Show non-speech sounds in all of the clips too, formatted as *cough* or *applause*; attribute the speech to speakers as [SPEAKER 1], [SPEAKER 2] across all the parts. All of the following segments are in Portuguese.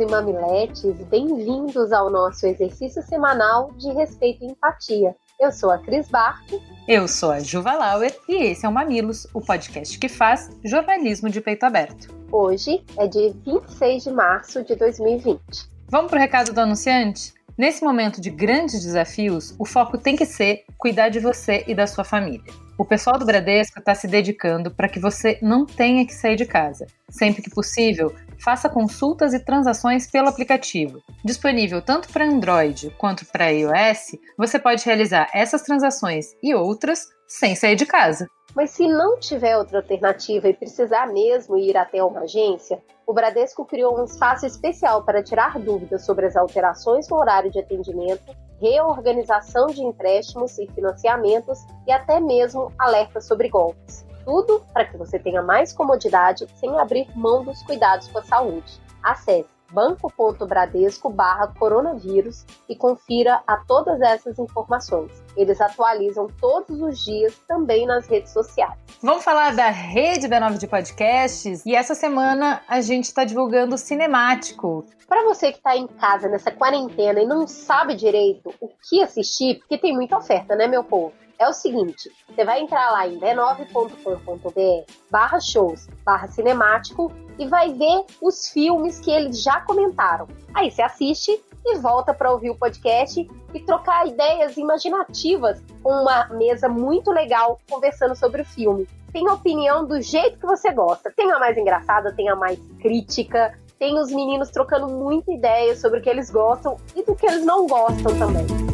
[SPEAKER 1] e mamiletes, bem-vindos ao nosso exercício semanal de respeito e empatia. Eu sou a Cris Barco.
[SPEAKER 2] Eu sou a Juva Lauer e esse é o Mamilos, o podcast que faz jornalismo de peito aberto.
[SPEAKER 1] Hoje é dia 26 de março de 2020.
[SPEAKER 2] Vamos para o recado do anunciante? Nesse momento de grandes desafios, o foco tem que ser cuidar de você e da sua família. O pessoal do Bradesco está se dedicando para que você não tenha que sair de casa. Sempre que possível, faça consultas e transações pelo aplicativo. Disponível tanto para Android quanto para iOS, você pode realizar essas transações e outras sem sair de casa.
[SPEAKER 1] Mas se não tiver outra alternativa e precisar mesmo ir até uma agência, o Bradesco criou um espaço especial para tirar dúvidas sobre as alterações no horário de atendimento, reorganização de empréstimos e financiamentos e até mesmo alertas sobre golpes. Tudo para que você tenha mais comodidade sem abrir mão dos cuidados com a saúde. Acesse banco.bradesco barra coronavírus e confira a todas essas informações. Eles atualizam todos os dias também nas redes sociais.
[SPEAKER 2] Vamos falar da rede B9 de podcasts e essa semana a gente está divulgando o Cinemático.
[SPEAKER 1] Para você que está em casa nessa quarentena e não sabe direito o que assistir, porque tem muita oferta, né, meu povo? É o seguinte: você vai entrar lá em b9.com.br barra shows barra cinemático e vai ver os filmes que eles já comentaram. Aí você assiste e volta para ouvir o podcast e trocar ideias imaginativas com uma mesa muito legal conversando sobre o filme. Tem a opinião do jeito que você gosta. Tem a mais engraçada, tem a mais crítica, tem os meninos trocando muita ideia sobre o que eles gostam e do que eles não gostam também.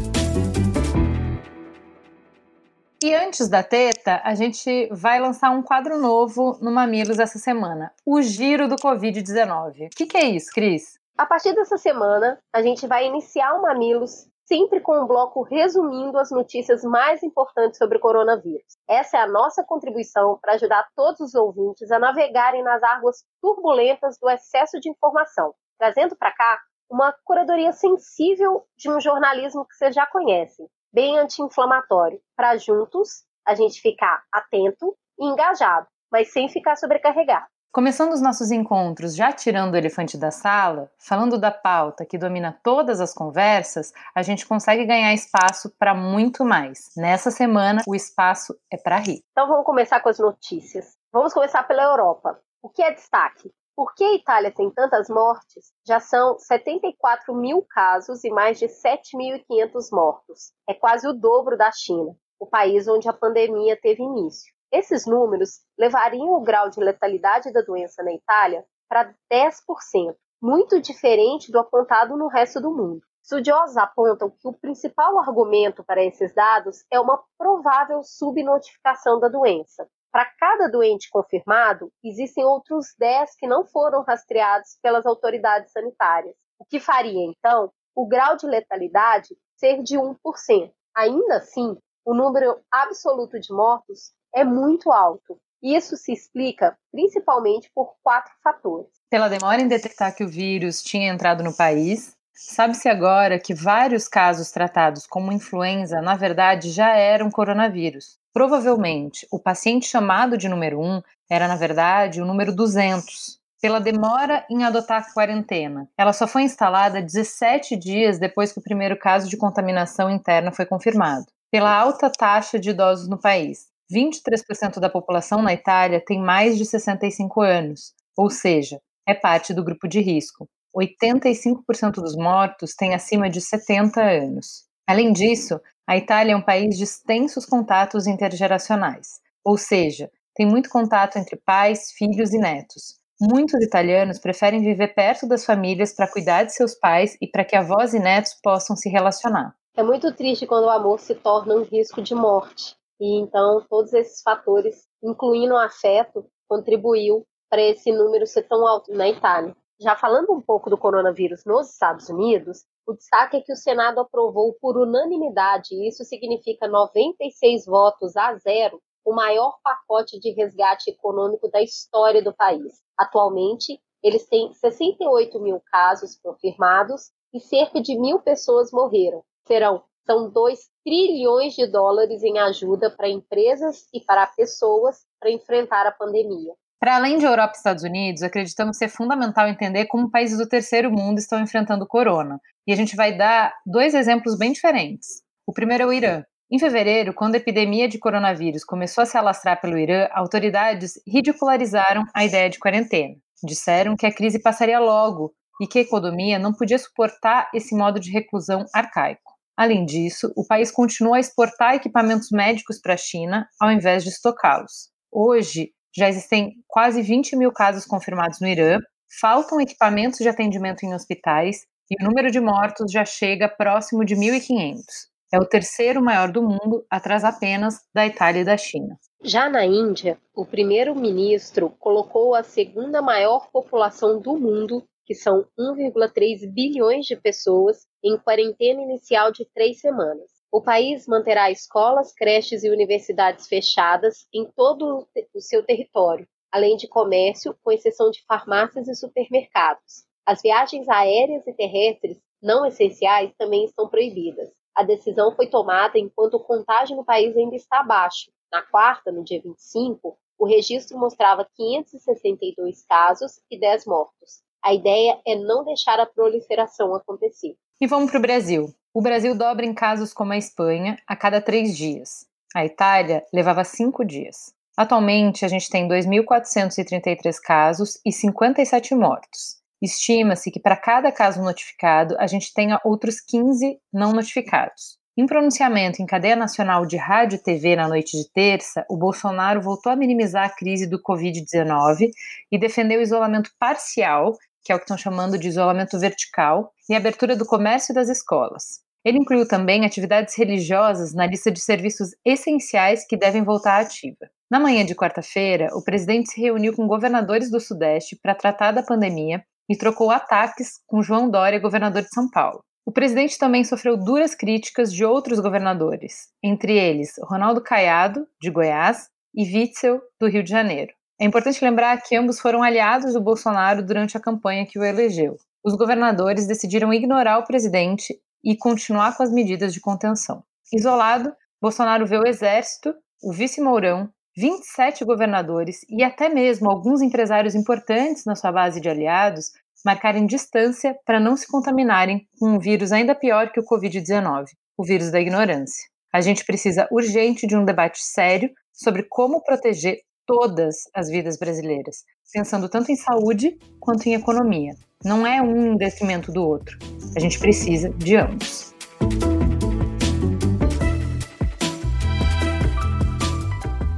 [SPEAKER 2] E antes da teta, a gente vai lançar um quadro novo no Mamilos essa semana: o Giro do Covid-19. O que, que é isso, Cris?
[SPEAKER 1] A partir dessa semana, a gente vai iniciar o Mamilos sempre com um bloco resumindo as notícias mais importantes sobre o coronavírus. Essa é a nossa contribuição para ajudar todos os ouvintes a navegarem nas águas turbulentas do excesso de informação, trazendo para cá uma curadoria sensível de um jornalismo que vocês já conhecem, bem anti-inflamatório, para juntos a gente ficar atento e engajado, mas sem ficar sobrecarregado.
[SPEAKER 2] Começando os nossos encontros já tirando o elefante da sala, falando da pauta que domina todas as conversas, a gente consegue ganhar espaço para muito mais. Nessa semana, o espaço é para rir.
[SPEAKER 1] Então vamos começar com as notícias. Vamos começar pela Europa. O que é destaque? Por que a Itália tem tantas mortes? Já são 74 mil casos e mais de 7.500 mortos. É quase o dobro da China, o país onde a pandemia teve início. Esses números levariam o grau de letalidade da doença na Itália para 10%, muito diferente do apontado no resto do mundo. Estudiosos apontam que o principal argumento para esses dados é uma provável subnotificação da doença, para cada doente confirmado, existem outros 10 que não foram rastreados pelas autoridades sanitárias, o que faria, então, o grau de letalidade ser de 1%. Ainda assim, o número absoluto de mortos é muito alto. Isso se explica principalmente por quatro fatores.
[SPEAKER 2] Pela demora em detectar que o vírus tinha entrado no país, sabe-se agora que vários casos tratados como influenza, na verdade, já eram coronavírus. Provavelmente, o paciente chamado de número 1 era, na verdade, o número 200. Pela demora em adotar a quarentena. Ela só foi instalada 17 dias depois que o primeiro caso de contaminação interna foi confirmado. Pela alta taxa de idosos no país. 23% da população na Itália tem mais de 65 anos, ou seja, é parte do grupo de risco. 85% dos mortos têm acima de 70 anos. Além disso, a Itália é um país de extensos contatos intergeracionais, ou seja, tem muito contato entre pais, filhos e netos. Muitos italianos preferem viver perto das famílias para cuidar de seus pais e para que avós e netos possam se relacionar.
[SPEAKER 1] É muito triste quando o amor se torna um risco de morte. E então todos esses fatores, incluindo o afeto, contribuiu para esse número ser tão alto na Itália. Já falando um pouco do coronavírus nos Estados Unidos, o destaque é que o Senado aprovou por unanimidade, e isso significa 96 votos a zero, o maior pacote de resgate econômico da história do país. Atualmente, Eles têm 68 mil casos confirmados e cerca de mil pessoas morreram. Serão são 2 trilhões de dólares em ajuda para empresas e para pessoas para enfrentar a pandemia.
[SPEAKER 2] Para além de Europa e Estados Unidos, acreditamos ser fundamental entender como países do terceiro mundo estão enfrentando o corona. E a gente vai dar dois exemplos bem diferentes. O primeiro é o Irã. Em fevereiro, quando a epidemia de coronavírus começou a se alastrar pelo Irã, autoridades ridicularizaram a ideia de quarentena. Disseram que a crise passaria logo e que a economia não podia suportar esse modo de reclusão arcaico. Além disso, o país continua a exportar equipamentos médicos para a China ao invés de estocá-los. Hoje, já existem quase 20 mil casos confirmados no Irã, faltam equipamentos de atendimento em hospitais e o número de mortos já chega próximo de 1.500. É o terceiro maior do mundo, atrás apenas da Itália e da China.
[SPEAKER 1] Já na Índia, o primeiro-ministro colocou a segunda maior população do mundo que são 1,3 bilhões de pessoas, em quarentena inicial de três semanas. O país manterá escolas, creches e universidades fechadas em todo o seu território, além de comércio, com exceção de farmácias e supermercados. As viagens aéreas e terrestres não essenciais também estão proibidas. A decisão foi tomada enquanto o contágio no país ainda está baixo. Na quarta, no dia 25, o registro mostrava 562 casos e 10 mortos. A ideia é não deixar a proliferação acontecer.
[SPEAKER 2] E vamos para o Brasil. O Brasil dobra em casos como a Espanha a cada três dias. A Itália levava cinco dias. Atualmente, a gente tem 2.433 casos e 57 mortos. Estima-se que para cada caso notificado, a gente tenha outros 15 não notificados. Em pronunciamento em cadeia nacional de rádio e TV na noite de terça, o Bolsonaro voltou a minimizar a crise do Covid-19 e defendeu o isolamento parcial que é o que estão chamando de isolamento vertical, e abertura do comércio e das escolas. Ele incluiu também atividades religiosas na lista de serviços essenciais que devem voltar ativa. Na manhã de quarta-feira, o presidente se reuniu com governadores do Sudeste para tratar da pandemia e trocou ataques com João Dória, governador de São Paulo. O presidente também sofreu duras críticas de outros governadores, entre eles Ronaldo Caiado, de Goiás, e Witzel, do Rio de Janeiro. É importante lembrar que ambos foram aliados do Bolsonaro durante a campanha que o elegeu. Os governadores decidiram ignorar o presidente e continuar com as medidas de contenção. Isolado, Bolsonaro vê o exército, o vice Mourão, 27 governadores e até mesmo alguns empresários importantes na sua base de aliados marcarem distância para não se contaminarem com um vírus ainda pior que o Covid-19, o vírus da ignorância. A gente precisa urgente de um debate sério sobre como proteger todas as vidas brasileiras, pensando tanto em saúde quanto em economia. Não é um em detrimento do outro. A gente precisa de ambos.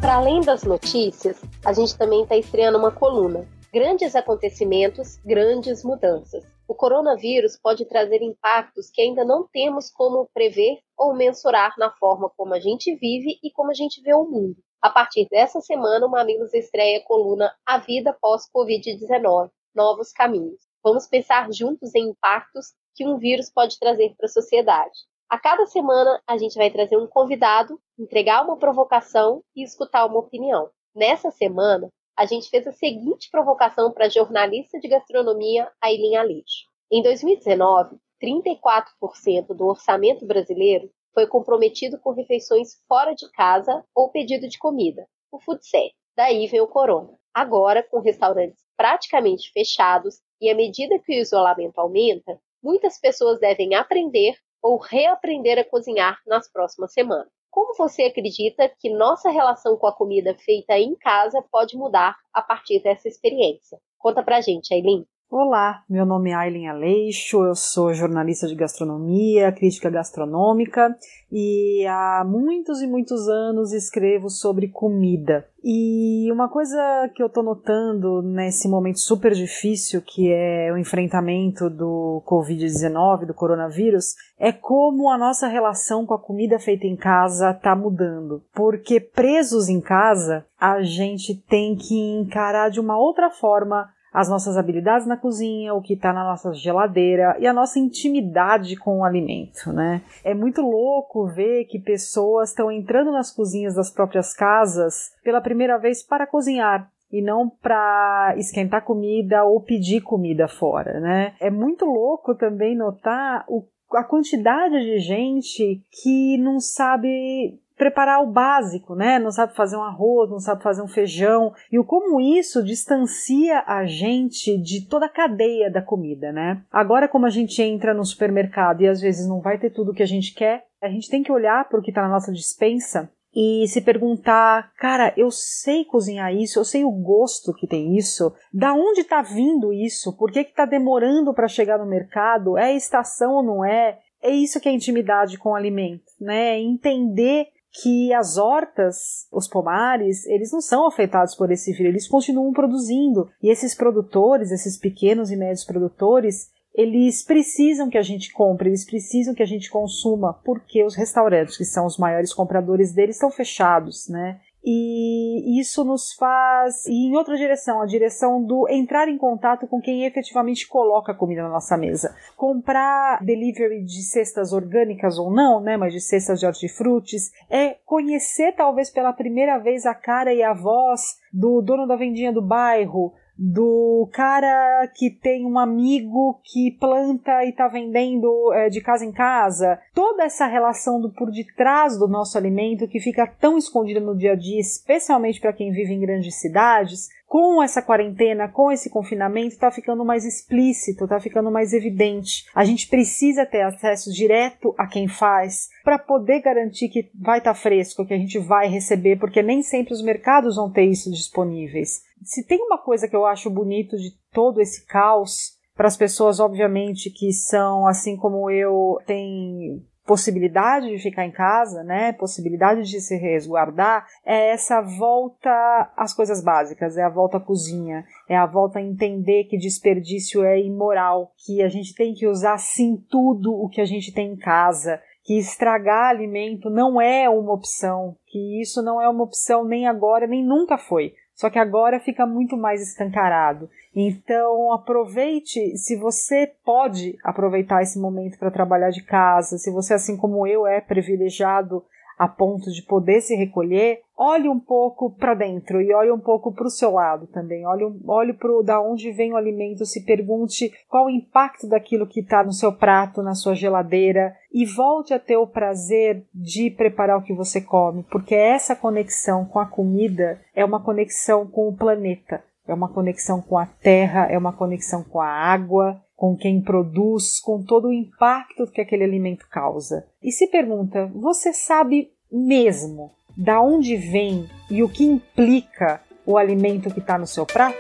[SPEAKER 1] Para além das notícias, a gente também está estreando uma coluna. Grandes acontecimentos, grandes mudanças. O coronavírus pode trazer impactos que ainda não temos como prever ou mensurar na forma como a gente vive e como a gente vê o mundo. A partir dessa semana, o Mamilos estreia a coluna A Vida Pós-Covid-19 Novos Caminhos. Vamos pensar juntos em impactos que um vírus pode trazer para a sociedade. A cada semana, a gente vai trazer um convidado, entregar uma provocação e escutar uma opinião. Nessa semana, a gente fez a seguinte provocação para a jornalista de gastronomia Aileen Aleixo. Em 2019, 34% do orçamento brasileiro foi comprometido com refeições fora de casa ou pedido de comida, o food set. Daí vem o corona. Agora, com restaurantes praticamente fechados e à medida que o isolamento aumenta, muitas pessoas devem aprender ou reaprender a cozinhar nas próximas semanas. Como você acredita que nossa relação com a comida feita em casa pode mudar a partir dessa experiência? Conta pra gente, Aileen.
[SPEAKER 3] Olá, meu nome é Aileen Aleixo, eu sou jornalista de gastronomia, crítica gastronômica e há muitos e muitos anos escrevo sobre comida. E uma coisa que eu tô notando nesse momento super difícil que é o enfrentamento do Covid-19, do coronavírus, é como a nossa relação com a comida feita em casa tá mudando. Porque presos em casa, a gente tem que encarar de uma outra forma as nossas habilidades na cozinha, o que está na nossa geladeira e a nossa intimidade com o alimento, né? É muito louco ver que pessoas estão entrando nas cozinhas das próprias casas pela primeira vez para cozinhar. e não para esquentar comida ou pedir comida fora, né? É muito louco também notar o, a quantidade de gente que não sabe preparar o básico, né? Não sabe fazer um arroz, não sabe fazer um feijão. E o como isso distancia a gente de toda a cadeia da comida, né? Agora, como a gente entra no supermercado e às vezes não vai ter tudo o que a gente quer, a gente tem que olhar para o que está na nossa dispensa e se perguntar, cara, eu sei cozinhar isso, eu sei o gosto que tem isso, da onde está vindo isso, por que está demorando para chegar no mercado, é estação ou não é? É isso que é intimidade com o alimento, né? Entender que as hortas, os pomares, eles não são afetados por esse vírus, eles continuam produzindo. E esses produtores, esses pequenos e médios produtores, eles precisam que a gente compre, eles precisam que a gente consuma, porque os restaurantes, que são os maiores compradores deles, estão fechados, né? E isso nos faz ir em outra direção, a direção do entrar em contato com quem efetivamente coloca a comida na nossa mesa. Comprar delivery de cestas orgânicas ou não, né, mas de cestas de hortifrutis, é conhecer talvez pela primeira vez a cara e a voz do dono da vendinha do bairro, do cara que tem um amigo que planta e está vendendo é, de casa em casa. Toda essa relação do por detrás do nosso alimento que fica tão escondida no dia a dia, especialmente para quem vive em grandes cidades, com essa quarentena, com esse confinamento, está ficando mais explícito, está ficando mais evidente. A gente precisa ter acesso direto a quem faz para poder garantir que vai estar tá fresco, que a gente vai receber, porque nem sempre os mercados vão ter isso disponíveis. Se tem uma coisa que eu acho bonito de todo esse caos, para as pessoas, obviamente, que são, assim como eu, têm possibilidade de ficar em casa, né, possibilidade de se resguardar, é essa volta às coisas básicas, é a volta à cozinha, é a volta a entender que desperdício é imoral, que a gente tem que usar sim tudo o que a gente tem em casa, que estragar alimento não é uma opção, que isso não é uma opção nem agora nem nunca foi. Só que agora fica muito mais escancarado. Então aproveite, se você pode aproveitar esse momento para trabalhar de casa, se você, assim como eu, é privilegiado a ponto de poder se recolher, olhe um pouco para dentro e olhe um pouco para o seu lado também. Olhe, olhe para da onde vem o alimento, se pergunte qual o impacto daquilo que está no seu prato, na sua geladeira e volte a ter o prazer de preparar o que você come, porque essa conexão com a comida é uma conexão com o planeta. É uma conexão com a terra, é uma conexão com a água, com quem produz, com todo o impacto que aquele alimento causa. E se pergunta: você sabe mesmo da onde vem e o que implica o alimento que está no seu prato?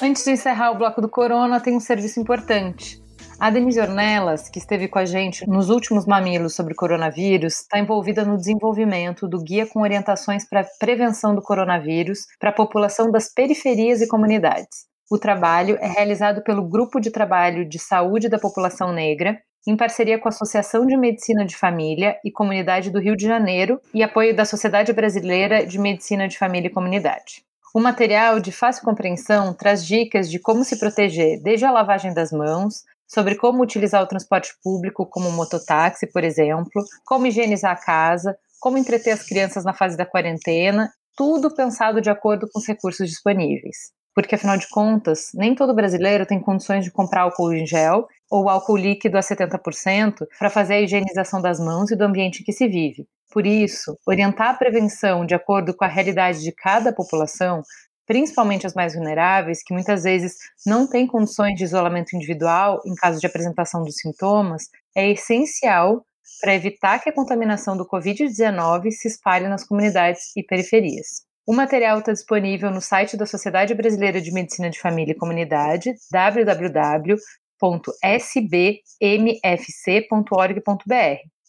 [SPEAKER 2] Antes de encerrar o bloco do Corona, tem um serviço importante. A Denise Ornelas, que esteve com a gente nos últimos mamilos sobre coronavírus, está envolvida no desenvolvimento do guia com orientações para prevenção do coronavírus para a população das periferias e comunidades. O trabalho é realizado pelo Grupo de Trabalho de Saúde da População Negra, em parceria com a Associação de Medicina de Família e Comunidade do Rio de Janeiro e apoio da Sociedade Brasileira de Medicina de Família e Comunidade. O material, de fácil compreensão, traz dicas de como se proteger desde a lavagem das mãos, sobre como utilizar o transporte público, como mototáxi, por exemplo, como higienizar a casa, como entreter as crianças na fase da quarentena, tudo pensado de acordo com os recursos disponíveis. Porque, afinal de contas, nem todo brasileiro tem condições de comprar álcool em gel ou álcool líquido a 70% para fazer a higienização das mãos e do ambiente em que se vive. Por isso, orientar a prevenção de acordo com a realidade de cada população principalmente as mais vulneráveis, que muitas vezes não têm condições de isolamento individual em caso de apresentação dos sintomas, é essencial para evitar que a contaminação do Covid-19 se espalhe nas comunidades e periferias. O material está disponível no site da Sociedade Brasileira de Medicina de Família e Comunidade, www.sbmfc.org.br.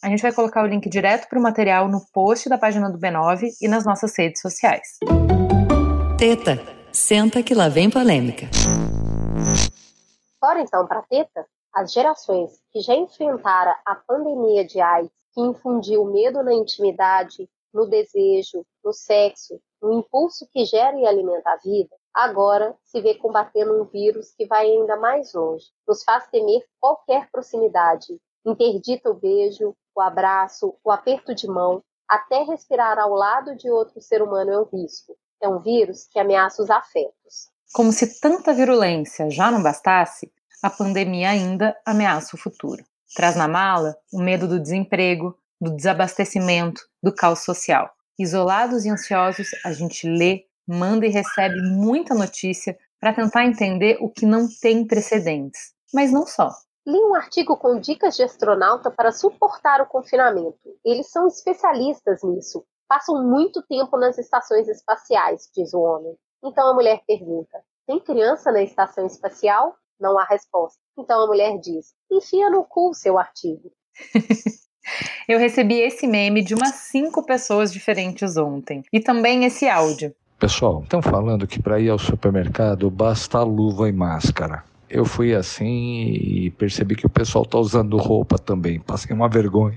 [SPEAKER 2] A gente vai colocar o link direto para o material no post da página do B9 e nas nossas redes sociais.
[SPEAKER 4] Teta, senta que lá vem polêmica.
[SPEAKER 1] Bora então para Teta? As gerações que já enfrentaram a pandemia de AIDS, que infundiu medo na intimidade, no desejo, no sexo, no impulso que gera e alimenta a vida, agora se vê combatendo um vírus que vai ainda mais longe, nos faz temer qualquer proximidade Interdita o beijo, o abraço, o aperto de mão, até respirar ao lado de outro ser humano é um risco. É um vírus que ameaça os afetos.
[SPEAKER 2] Como se tanta virulência já não bastasse, a pandemia ainda ameaça o futuro. Traz na mala o medo do desemprego, do desabastecimento, do caos social. Isolados e ansiosos, a gente lê, manda e recebe muita notícia para tentar entender o que não tem precedentes. Mas não só.
[SPEAKER 1] Li um artigo com dicas de astronauta para suportar o confinamento. Eles são especialistas nisso. Passam muito tempo nas estações espaciais, diz o homem. Então a mulher pergunta: tem criança na estação espacial? Não há resposta. Então a mulher diz: enfia no cu seu artigo. *laughs*
[SPEAKER 2] Eu recebi esse meme de umas cinco pessoas diferentes ontem. E também esse áudio.
[SPEAKER 5] Pessoal, estão falando que para ir ao supermercado basta luva e máscara. Eu fui assim e percebi que o pessoal está usando roupa também. Passei uma vergonha.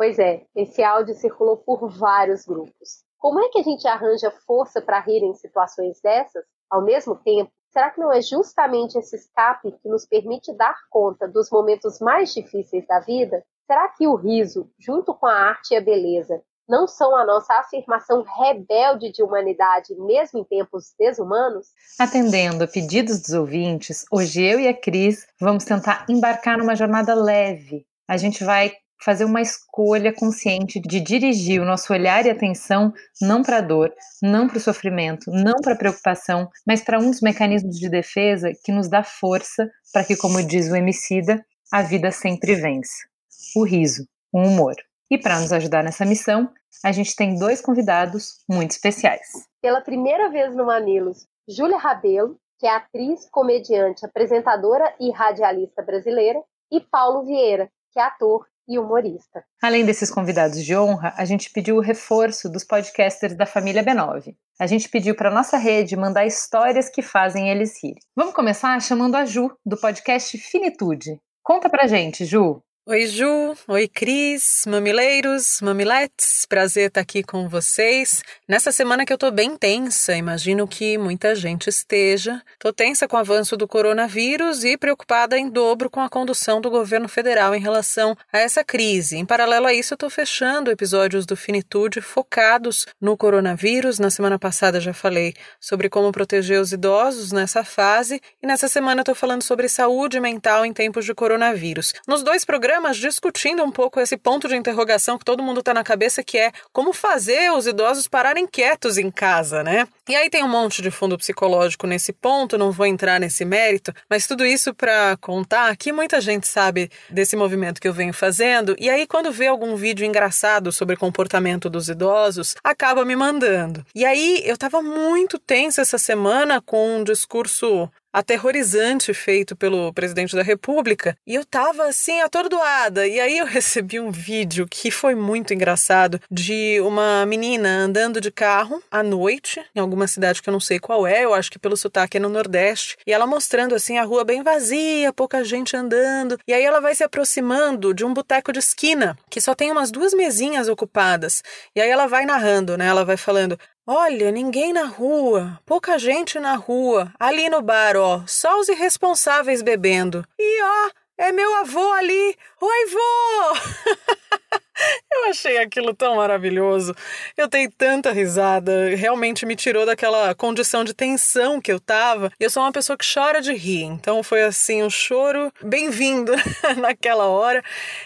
[SPEAKER 1] Pois é, esse áudio circulou por vários grupos. Como é que a gente arranja força para rir em situações dessas? Ao mesmo tempo, será que não é justamente esse escape que nos permite dar conta dos momentos mais difíceis da vida? Será que o riso, junto com a arte e a beleza, não são a nossa afirmação rebelde de humanidade, mesmo em tempos desumanos?
[SPEAKER 2] Atendendo a pedidos dos ouvintes, hoje eu e a Cris vamos tentar embarcar numa jornada leve. A gente vai fazer uma escolha consciente de dirigir o nosso olhar e atenção não para a dor, não para o sofrimento, não para a preocupação, mas para um dos mecanismos de defesa que nos dá força para que, como diz o Emicida, a vida sempre vence. O riso, o humor. E para nos ajudar nessa missão, a gente tem dois convidados muito especiais.
[SPEAKER 1] Pela primeira vez no Manilos, Júlia Rabelo, que é atriz, comediante, apresentadora e radialista brasileira, e Paulo Vieira, que é ator e humorista.
[SPEAKER 2] Além desses convidados de honra, a gente pediu o reforço dos podcasters da família B9. A gente pediu para nossa rede mandar histórias que fazem eles rirem. Vamos começar chamando a Ju, do podcast Finitude. Conta pra gente, Ju.
[SPEAKER 6] Oi, Ju. Oi, Cris. Mamileiros, mamiletes. Prazer estar aqui com vocês. Nessa semana que eu tô bem tensa, imagino que muita gente esteja. Tô tensa com o avanço do coronavírus e preocupada em dobro com a condução do governo federal em relação a essa crise. Em paralelo a isso, eu tô fechando episódios do Finitude focados no coronavírus. Na semana passada já falei sobre como proteger os idosos nessa fase e nessa semana eu tô falando sobre saúde mental em tempos de coronavírus. Nos dois programas programas discutindo um pouco esse ponto de interrogação que todo mundo está na cabeça, que é como fazer os idosos pararem quietos em casa, né? E aí tem um monte de fundo psicológico nesse ponto, não vou entrar nesse mérito, mas tudo isso para contar que muita gente sabe desse movimento que eu venho fazendo, e aí quando vê algum vídeo engraçado sobre comportamento dos idosos, acaba me mandando. E aí eu tava muito tensa essa semana com um discurso aterrorizante feito pelo presidente da República e eu tava assim atordoada. E aí eu *laughs* recebi um vídeo que foi muito engraçado de uma menina andando de carro à noite em alguma cidade que eu não sei qual é, eu acho que pelo sotaque é no Nordeste, e ela mostrando assim a rua bem vazia, pouca gente andando. E aí ela vai se aproximando de um boteco de esquina que só tem umas duas mesinhas ocupadas. E aí ela vai narrando, né? Ela vai falando: Olha, ninguém na rua, pouca gente na rua. Ali no bar, ó, só os irresponsáveis bebendo. E ó, é meu avô ali. Oi, vô! *laughs* *laughs* Eu achei aquilo tão maravilhoso. Eu dei tanta risada. Realmente me tirou daquela condição de tensão que eu tava. Eu sou uma pessoa que chora de rir. Então foi assim um choro bem-vindo *laughs* naquela hora.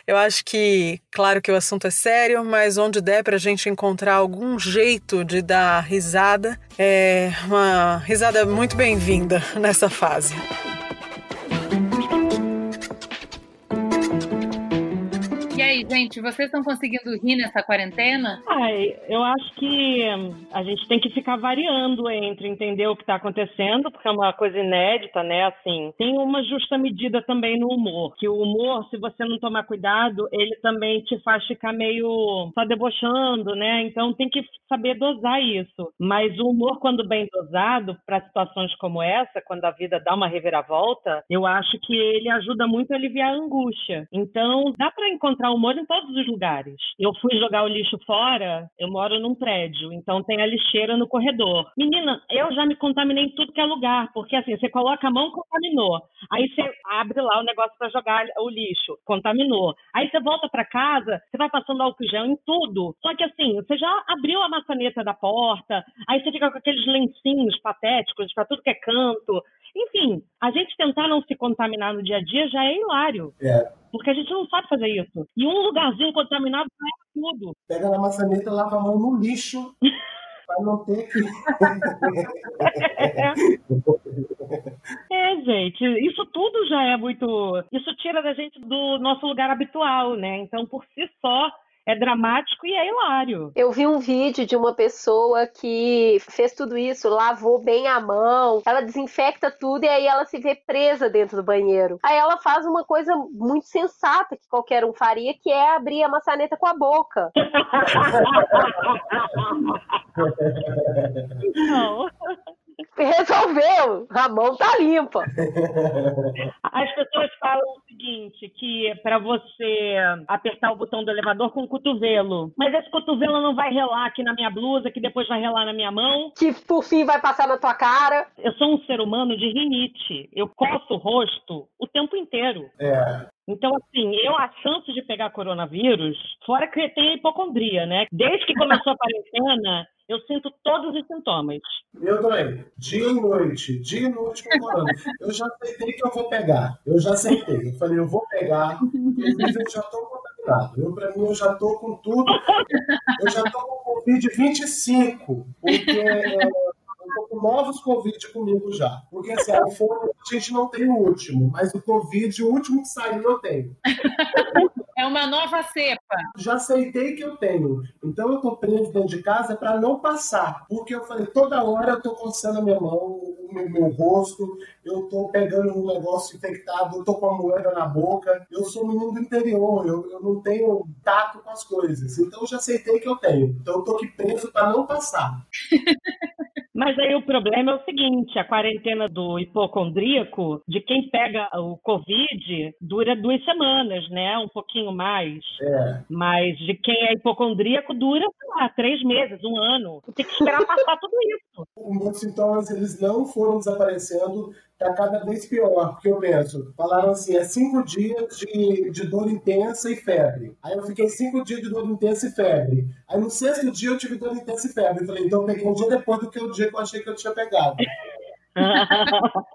[SPEAKER 6] Eu acho que, claro que o assunto é sério, mas onde der pra gente encontrar algum jeito de dar risada, é uma risada muito bem-vinda nessa fase.
[SPEAKER 2] Aí, gente, vocês estão conseguindo rir nessa quarentena?
[SPEAKER 7] Ai, eu acho que a gente tem que ficar variando entre entender o que está acontecendo, porque é uma coisa inédita, né? Assim, tem uma justa medida também no humor, que o humor, se você não tomar cuidado, ele também te faz ficar meio só debochando, né? Então tem que saber dosar isso. Mas o humor, quando bem dosado, para situações como essa, quando a vida dá uma reviravolta, eu acho que ele ajuda muito a aliviar a angústia. Então, dá para encontrar humor em todos os lugares. Eu fui jogar o lixo fora, eu moro num prédio, então tem a lixeira no corredor. Menina, eu já me contaminei em tudo que é lugar, porque assim, você coloca a mão, contaminou. Aí você abre lá o negócio para jogar o lixo, contaminou. Aí você volta para casa, você vai passando álcool gel em tudo. Só que assim, você já abriu a maçaneta da porta, aí você fica com aqueles lencinhos patéticos para tudo que é canto. Enfim, a gente tentar não se contaminar no dia a dia já é hilário.
[SPEAKER 8] É.
[SPEAKER 7] Porque a gente não sabe fazer isso. E um lugarzinho contaminado é tudo.
[SPEAKER 8] Pega na maçaneta, lava a mão no lixo. *laughs* Pra não ter que.
[SPEAKER 7] É, gente, isso tudo já é muito. Isso tira da gente do nosso lugar habitual, né? Então, por si só, é dramático e é hilário.
[SPEAKER 1] Eu vi um vídeo de uma pessoa que fez tudo isso, lavou bem a mão, ela desinfecta tudo e aí ela se vê presa dentro do banheiro. Aí ela faz uma coisa muito sensata que qualquer um faria, que é abrir a maçaneta com a boca. *laughs* *laughs*
[SPEAKER 7] Não.
[SPEAKER 1] Resolveu! A mão tá limpa. *laughs*
[SPEAKER 7] As pessoas falam o seguinte, que é para você apertar o botão do elevador com o cotovelo. Mas esse cotovelo não vai relar aqui na minha blusa, que depois vai relar na minha mão.
[SPEAKER 1] Que por fim vai passar na tua cara.
[SPEAKER 7] Eu sou um ser humano de rinite. Eu coço o rosto o tempo inteiro.
[SPEAKER 8] É.
[SPEAKER 7] Então, assim, eu a chance de pegar coronavírus, fora que tem hipocondria, né? Desde que começou a quarentena, eu sinto todos os sintomas.
[SPEAKER 8] Eu também. Dia e noite, dia e noite comemorando. Eu já aceitei que eu vou pegar. Eu já aceitei. Eu falei, eu vou pegar. Eu já estou contaminado. Eu, pra mim, eu já estou com tudo. Eu já estou com Covid 25. Porque eu tô com novos Covid comigo já. Porque assim, fome a gente não tem o último, mas o Covid, o último que saiu, eu tenho. *laughs*
[SPEAKER 9] É uma nova cepa.
[SPEAKER 8] Já aceitei que eu tenho. Então eu tô preso dentro de casa para não passar. Porque eu falei, toda hora eu tô coçando a minha mão, o meu, meu rosto, eu tô pegando um negócio infectado, eu tô com a moeda na boca. Eu sou menino do interior, eu, eu não tenho tato com as coisas. Então eu já aceitei que eu tenho. Então eu tô aqui preso para não passar. *laughs*
[SPEAKER 7] Mas aí o problema é o seguinte: a quarentena do hipocondríaco, de quem pega o Covid, dura duas semanas, né? Um pouquinho mais.
[SPEAKER 8] É.
[SPEAKER 7] Mas de quem é hipocondríaco, dura, sei lá, três meses, um ano. Tem que esperar passar tudo isso.
[SPEAKER 8] Meus sintomas, eles não foram desaparecendo, tá cada vez pior, porque eu penso, falaram assim, é cinco dias de, de dor intensa e febre. Aí eu fiquei cinco dias de dor intensa e febre. Aí no sexto dia eu tive dor intensa e febre. Eu falei, então eu peguei um dia depois do que o dia que eu achei que eu tinha pegado. *laughs*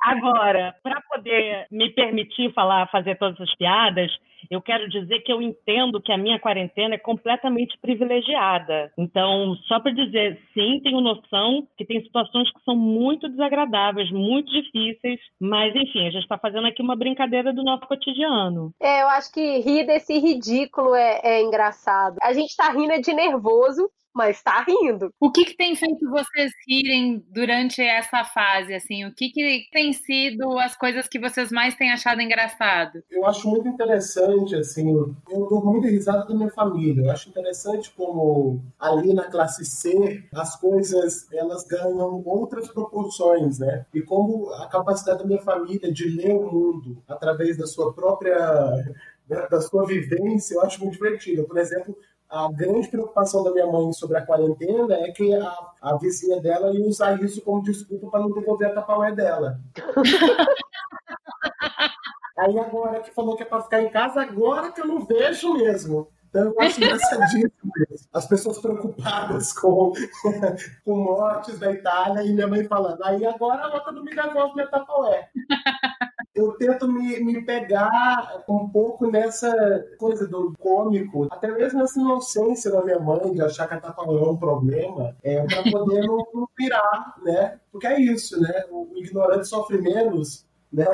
[SPEAKER 7] Agora, para poder me permitir falar, fazer todas as piadas, eu quero dizer que eu entendo que a minha quarentena é completamente privilegiada. Então, só para dizer, sim, tenho noção que tem situações que são muito desagradáveis, muito difíceis, mas enfim, a gente está fazendo aqui uma brincadeira do nosso cotidiano.
[SPEAKER 1] É, eu acho que rir desse ridículo é, é engraçado. A gente tá rindo de nervoso, mas tá rindo.
[SPEAKER 9] O que, que tem feito vocês rirem durante essa fase? Assim, o que, que tem sido as coisas que vocês mais têm achado engraçado?
[SPEAKER 8] Eu acho muito interessante, assim, eu dou muita risada da minha família. Eu acho interessante como ali na classe C as coisas elas ganham outras proporções, né? E como a capacidade da minha família de ler o mundo através da sua própria da, sua vivência, eu acho muito divertida. Por exemplo, a grande preocupação da minha mãe sobre a quarentena é que a, a vizinha dela ia usar isso como desculpa para não devolver a tapaué dela. *laughs* Aí agora que falou que é para ficar em casa, agora que eu não vejo mesmo. Então eu acho engraçadíssimo isso. As pessoas preocupadas com, *laughs* com mortes da Itália e minha mãe falando, aí agora a nota do me devolve minha tapaué *laughs* eu tento me, me pegar um pouco nessa coisa do cômico, até mesmo nessa inocência da minha mãe de achar que ela tá falando um problema, é, para poder não, não pirar, né? Porque é isso, né? O ignorante sofre menos, né?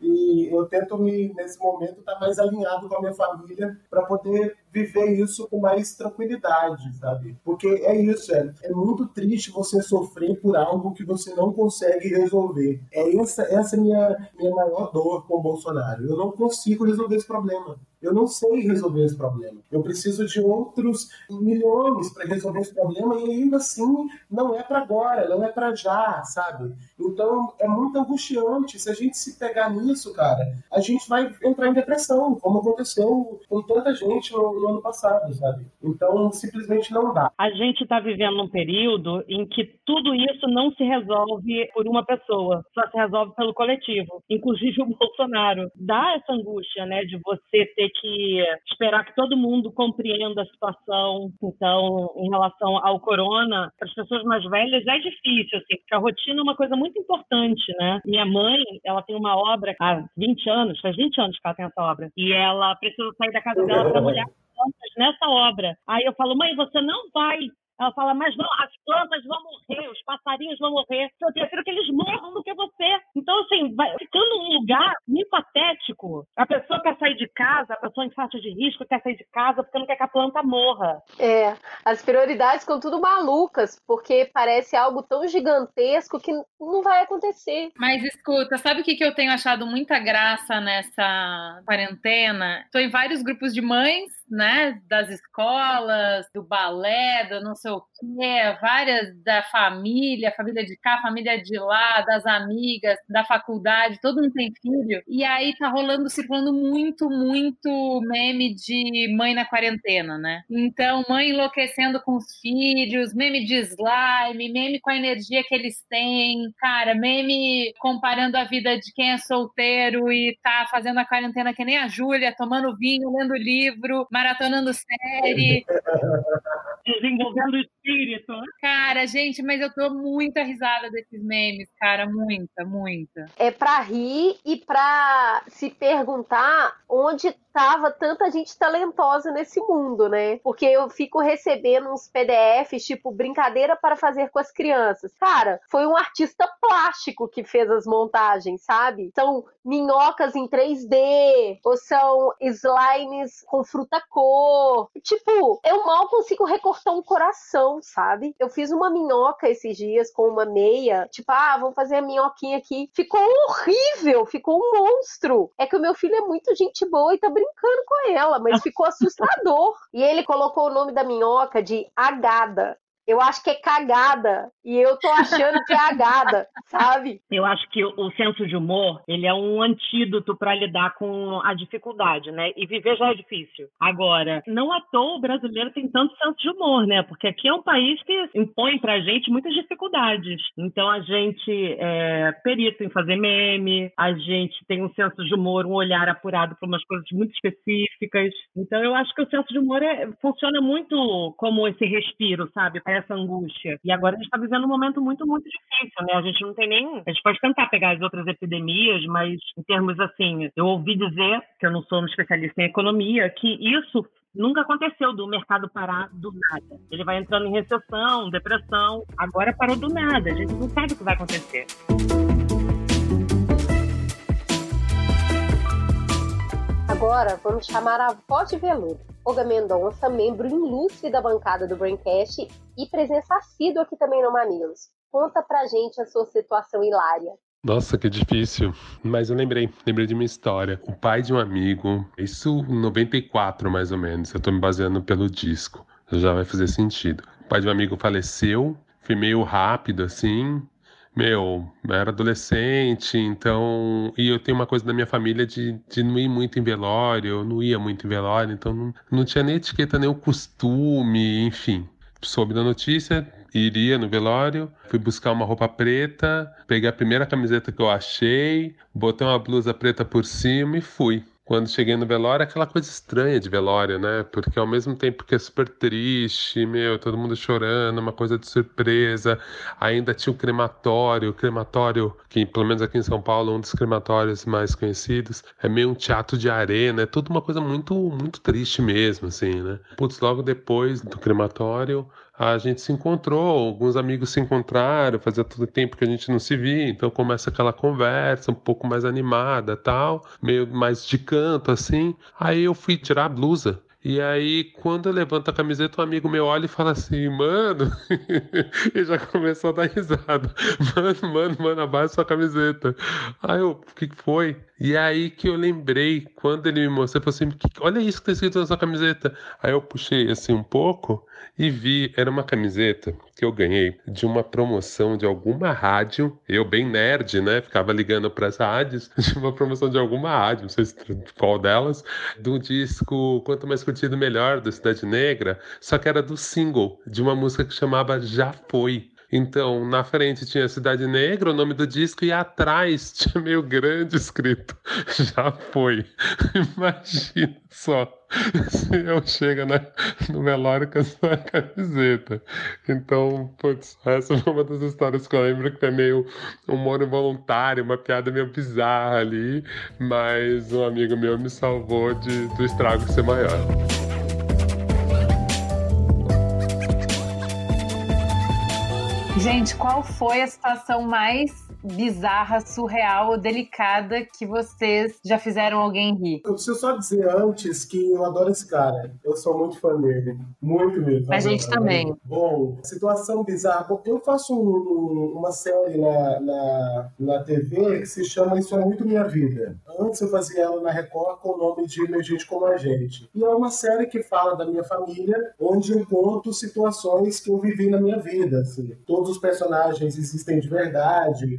[SPEAKER 8] E eu tento me, nesse momento, estar tá mais alinhado com a minha família para poder viver isso com mais tranquilidade, sabe? Porque é isso, é, é muito triste você sofrer por algo que você não consegue resolver. É essa, essa é minha, minha maior dor com o Bolsonaro. Eu não consigo resolver esse problema. Eu não sei resolver esse problema. Eu preciso de outros milhões para resolver esse problema e ainda assim não é para agora, não é para já, sabe? Então é muito angustiante. Se a gente se pegar nisso, cara, a gente vai entrar em depressão, como aconteceu com tanta gente no, no ano passado, sabe? Então simplesmente não dá.
[SPEAKER 7] A gente está vivendo um período em que tudo isso não se resolve por uma pessoa, só se resolve pelo coletivo, inclusive o Bolsonaro. Dá essa angústia, né, de você ter que esperar que todo mundo compreenda a situação. Então, em relação ao corona, para as pessoas mais velhas é difícil, assim, porque a rotina é uma coisa muito importante, né? Minha mãe, ela tem uma obra há 20 anos, faz 20 anos que ela tem essa obra, e ela precisa sair da casa dela para *laughs* plantas nessa obra. Aí eu falo, mãe, você não vai ela fala, mas não, as plantas vão morrer, os passarinhos vão morrer. Eu prefiro que eles morram do que você. Então, assim, vai ficando um lugar meio patético. A pessoa quer sair de casa, a pessoa em faixa de risco quer sair de casa porque não quer que a planta morra.
[SPEAKER 1] É, as prioridades ficam tudo malucas, porque parece algo tão gigantesco que não vai acontecer.
[SPEAKER 9] Mas escuta, sabe o que, que eu tenho achado muita graça nessa quarentena? Estou em vários grupos de mães né, das escolas, do balé, do não sei o quê, várias da família, família de cá, família de lá, das amigas, da faculdade, todo mundo tem filho. E aí tá rolando, circulando muito, muito meme de mãe na quarentena, né? Então, mãe enlouquecendo com os filhos, meme de slime, meme com a energia que eles têm, cara, meme comparando a vida de quem é solteiro e tá fazendo a quarentena que nem a Júlia, tomando vinho, lendo livro, maratonando série. *laughs*
[SPEAKER 7] Desenvolvendo espírito.
[SPEAKER 9] Cara, gente, mas eu tô muita risada desses memes, cara, muita, muita.
[SPEAKER 1] É pra rir e pra se perguntar onde tava tanta gente talentosa nesse mundo, né? Porque eu fico recebendo uns PDFs, tipo, brincadeira para fazer com as crianças. Cara, foi um artista plástico que fez as montagens, sabe? São minhocas em 3D, ou são slimes com fruta cor. Tipo, eu mal consigo recortar um coração, sabe? Eu fiz uma minhoca esses dias com uma meia, tipo, ah, vamos fazer a minhoquinha aqui. Ficou horrível, ficou um monstro. É que o meu filho é muito gente boa e tá brincando com ela, mas *laughs* ficou assustador. e ele colocou o nome da minhoca de Agada. Eu acho que é cagada. E eu tô achando que é agada, *laughs* sabe?
[SPEAKER 7] Eu acho que o senso de humor, ele é um antídoto para lidar com a dificuldade, né? E viver já é difícil. Agora, não à toa o brasileiro tem tanto senso de humor, né? Porque aqui é um país que impõe pra gente muitas dificuldades. Então a gente é perito em fazer meme, a gente tem um senso de humor, um olhar apurado para umas coisas muito específicas. Então eu acho que o senso de humor é, funciona muito como esse respiro, sabe? Essa angústia. E agora a gente está vivendo um momento muito, muito difícil, né? A gente não tem nem. A gente pode tentar pegar as outras epidemias, mas em termos assim, eu ouvi dizer, que eu não sou um especialista em economia, que isso nunca aconteceu do mercado parar do nada. Ele vai entrando em recessão, depressão. Agora parou do nada. A gente não sabe o que vai acontecer.
[SPEAKER 1] Agora vamos chamar a voz de veludo, Olga Mendonça, membro ilustre da bancada do Braincast e presença assídua aqui também no Mamilos. Conta pra gente a sua situação hilária.
[SPEAKER 10] Nossa, que difícil. Mas eu lembrei, lembrei de uma história. O pai de um amigo, isso em 94 mais ou menos, eu tô me baseando pelo disco, já vai fazer sentido. O pai de um amigo faleceu, foi meio rápido assim, meu, eu era adolescente, então. E eu tenho uma coisa da minha família de, de não ir muito em velório, eu não ia muito em velório, então não, não tinha nem etiqueta, nem o costume, enfim. Soube da notícia, iria no velório, fui buscar uma roupa preta, peguei a primeira camiseta que eu achei, botei uma blusa preta por cima e fui quando cheguei no velório, aquela coisa estranha de velório, né? Porque ao mesmo tempo que é super triste, meu, todo mundo chorando, uma coisa de surpresa, ainda tinha o crematório, o crematório, que pelo menos aqui em São Paulo, um dos crematórios mais conhecidos, é meio um teatro de arena, é tudo uma coisa muito, muito triste mesmo, assim, né? Putz, logo depois do crematório, a gente se encontrou, alguns amigos se encontraram, fazia todo tempo que a gente não se via, então começa aquela conversa um pouco mais animada, tal, meio mais de canto assim. Aí eu fui tirar a blusa E aí, quando eu levanto a camiseta, um amigo meu olha e fala assim, mano, *laughs* e já começou a dar risada. *laughs* Mano, mano, mano, abaixa sua camiseta. Aí eu, o que foi? E aí que eu lembrei, quando ele me mostrou, assim, olha isso que tá escrito na sua camiseta. Aí eu puxei assim um pouco e vi, era uma camiseta que eu ganhei de uma promoção de alguma rádio, eu bem nerd, né, ficava ligando para as rádios, *laughs* de uma promoção de alguma rádio, não sei qual delas, do disco Quanto Mais Curtido Melhor, da Cidade Negra, só que era do single, de uma música que chamava Já Foi. Então, na frente tinha Cidade Negra, o nome do disco, e atrás *laughs* tinha meio grande escrito: *laughs* Já foi. *laughs* Imagina só se eu chego na, no velório com essa camiseta. Então, putz, essa foi uma das histórias que eu lembro que é meio humor involuntário, uma piada meio bizarra ali, mas um amigo meu me salvou de, do estrago ser maior.
[SPEAKER 2] Gente, qual foi a situação mais bizarra, surreal ou delicada que vocês já fizeram alguém rir?
[SPEAKER 8] Eu preciso só dizer antes que eu adoro esse cara. Eu sou muito fã dele. Muito mesmo.
[SPEAKER 2] A gente também.
[SPEAKER 8] Bom, situação bizarra. Eu faço um, uma série na, na, na TV que se chama Isso é Muito Minha Vida. Antes eu fazia ela na Record com o nome de Emergente Como a Gente. E é uma série que fala da minha família, onde eu conto situações que eu vivi na minha vida. Assim. Todos os personagens existem de verdade,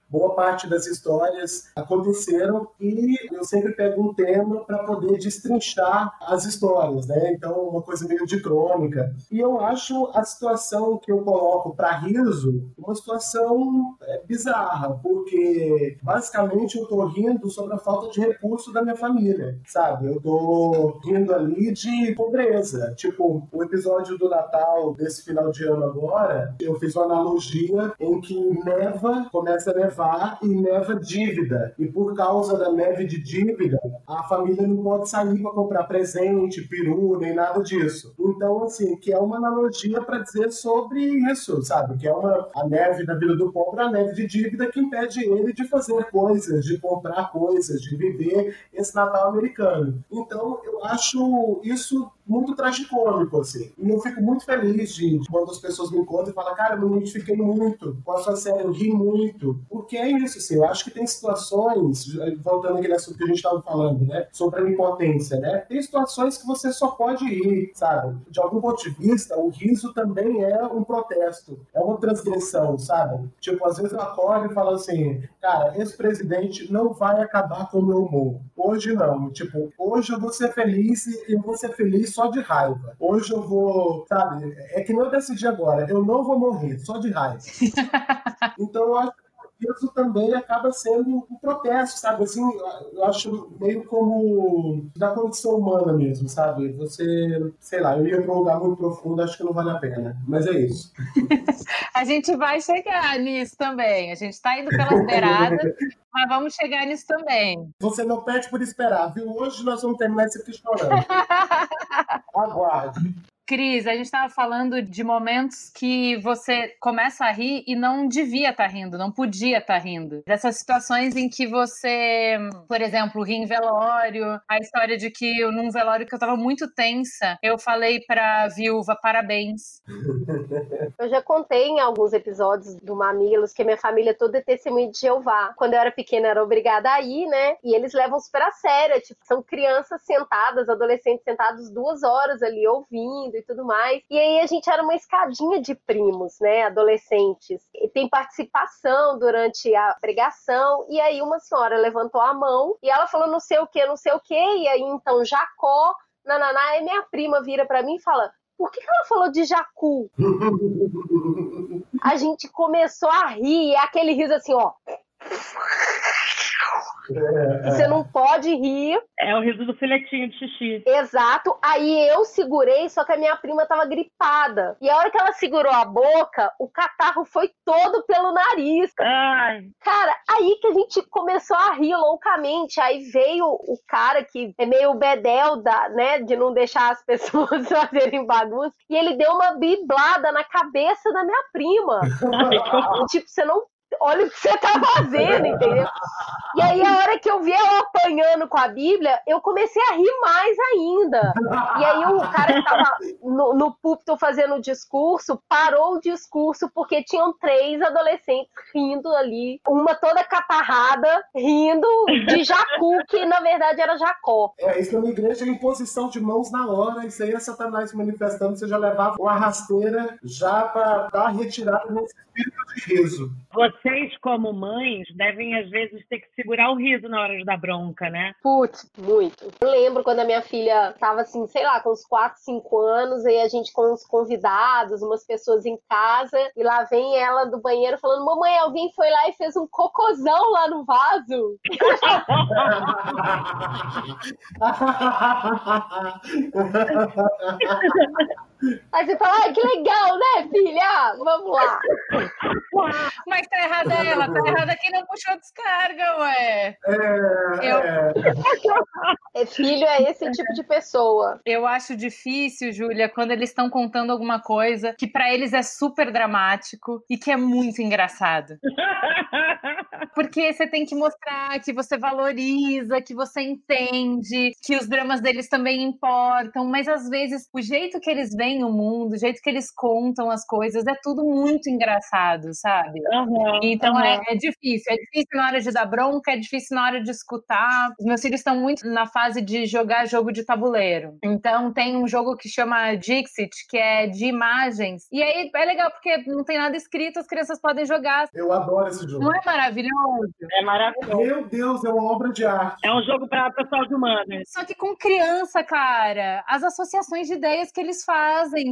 [SPEAKER 8] boa parte das histórias aconteceram e eu sempre pego um tema para poder destrinchar as histórias, né? Então, uma coisa meio de crônica. E eu acho a situação que eu coloco para riso uma situação é, bizarra, porque basicamente eu tô rindo sobre a falta de recurso da minha família, sabe? Eu tô rindo ali de pobreza. Tipo, o episódio do Natal desse final de ano agora, eu fiz uma analogia em que neva, começa a nevar e neva dívida. E por causa da neve de dívida, a família não pode sair para comprar presente, peru, nem nada disso. Então, assim, que é uma analogia para dizer sobre isso, sabe? Que é uma a neve da vida do pobre, a neve de dívida que impede ele de fazer coisas, de comprar coisas, de viver esse Natal americano. Então, eu acho isso muito tragicômico, assim. E eu fico muito feliz de quando as pessoas me encontram e falam, cara, eu me identifiquei muito com a sua série, eu ri muito. Porque é isso, assim, eu acho que tem situações, voltando aquele assunto que a gente estava falando, né, sobre a impotência, né, tem situações que você só pode rir, sabe? De algum ponto de vista, o riso também é um protesto, é uma transgressão, sabe? Tipo, às vezes eu acordo e falo assim, cara, esse presidente não vai acabar com o meu humor. Hoje não. Tipo, hoje eu vou ser feliz e eu vou ser feliz só de raiva. Hoje eu vou, sabe? É que não eu decidi agora, eu não vou morrer, só de raiva. *laughs* então eu acho isso também acaba sendo um protesto, sabe? Assim, eu acho meio como da condição humana mesmo, sabe? Você, sei lá, eu ia para um lugar muito profundo, acho que não vale a pena. Mas é isso. *laughs*
[SPEAKER 2] a gente vai chegar nisso também. A gente está indo pelas beiradas, mas vamos chegar nisso também.
[SPEAKER 8] Você não perde por esperar, viu? Hoje nós vamos terminar esse aqui *laughs* chorando.
[SPEAKER 2] Cris, a gente estava falando de momentos que você começa a rir e não devia estar tá rindo, não podia estar tá rindo. Dessas situações em que você, por exemplo, ri em velório, a história de que num velório que eu estava muito tensa, eu falei pra viúva parabéns. *laughs*
[SPEAKER 1] Eu já contei em alguns episódios do Mamilos que minha família toda é testemunha de Jeová. Quando eu era pequena, era obrigada a ir, né? E eles levam super a sério. Tipo, são crianças sentadas, adolescentes sentados duas horas ali ouvindo e tudo mais. E aí a gente era uma escadinha de primos, né, adolescentes. E tem participação durante a pregação. E aí uma senhora levantou a mão e ela falou não sei o que, não sei o que. E aí então Jacó, nananá, e minha prima vira para mim e fala: por que, ela falou de Jacu? *laughs* a gente começou a rir, aquele riso assim, ó. É, você não pode rir.
[SPEAKER 7] É o riso do filetinho de xixi.
[SPEAKER 1] Exato. Aí eu segurei, só que a minha prima tava gripada. E a hora que ela segurou a boca, o catarro foi todo pelo nariz.
[SPEAKER 7] Ai.
[SPEAKER 1] Cara, aí que a gente começou a rir loucamente. Aí veio o cara que é meio bedel da, né, de não deixar as *laughs* pessoas fazerem bagunça. E ele deu uma biblada na cabeça da minha prima. *laughs* Tipo, você não olha o que você tá fazendo, entendeu? E aí, a hora que eu vi ela apanhando com a Bíblia, eu comecei a rir mais ainda. E aí, o cara que tava no, no púlpito fazendo o discurso parou o discurso porque tinham três adolescentes rindo ali, uma toda caparrada, rindo de Jacu, que na verdade era Jacó.
[SPEAKER 8] É, isso na igreja é imposição de mãos na hora, isso aí é Satanás manifestando, você já levava uma rasteira já para dar retirada nesse espírito de riso.
[SPEAKER 7] Vocês, como mães, devem às vezes ter que segurar o riso na hora de dar bronca, né?
[SPEAKER 1] Putz, muito. Eu lembro quando a minha filha tava assim, sei lá, com uns 4, 5 anos, e a gente com os convidados, umas pessoas em casa, e lá vem ela do banheiro falando: Mamãe, alguém foi lá e fez um cocôzão lá no vaso. *laughs* *laughs* *laughs* Aí você fala, ai, que legal, né, filha? Vamos lá.
[SPEAKER 9] Mas tá errada ela, tá errada quem não puxou descarga, ué.
[SPEAKER 8] É,
[SPEAKER 9] Eu-
[SPEAKER 8] é.
[SPEAKER 1] É, filho é esse tipo de pessoa.
[SPEAKER 2] Eu acho difícil, Júlia, quando eles estão contando alguma coisa que pra eles é super dramático e que é muito engraçado. Porque você tem que mostrar que você valoriza, que você entende, que os dramas deles também importam, mas às vezes o jeito que eles o mundo, o jeito que eles contam as coisas, é tudo muito engraçado, sabe?
[SPEAKER 7] Aham,
[SPEAKER 2] Então
[SPEAKER 7] aham.
[SPEAKER 2] é, é difícil. É difícil na hora de dar bronca, é difícil na hora de escutar. Os meus filhos estão muito na fase de jogar jogo de tabuleiro. Então tem um jogo que chama Dixit, que é de imagens. E aí é legal porque não tem nada escrito, as crianças podem jogar.
[SPEAKER 8] Eu adoro esse jogo.
[SPEAKER 2] Não é maravilhoso?
[SPEAKER 7] É maravilhoso.
[SPEAKER 8] Meu Deus, é uma obra de arte.
[SPEAKER 7] É um jogo para pessoal de humanas.
[SPEAKER 2] Só que com criança, cara, as associações de ideias que eles fazem.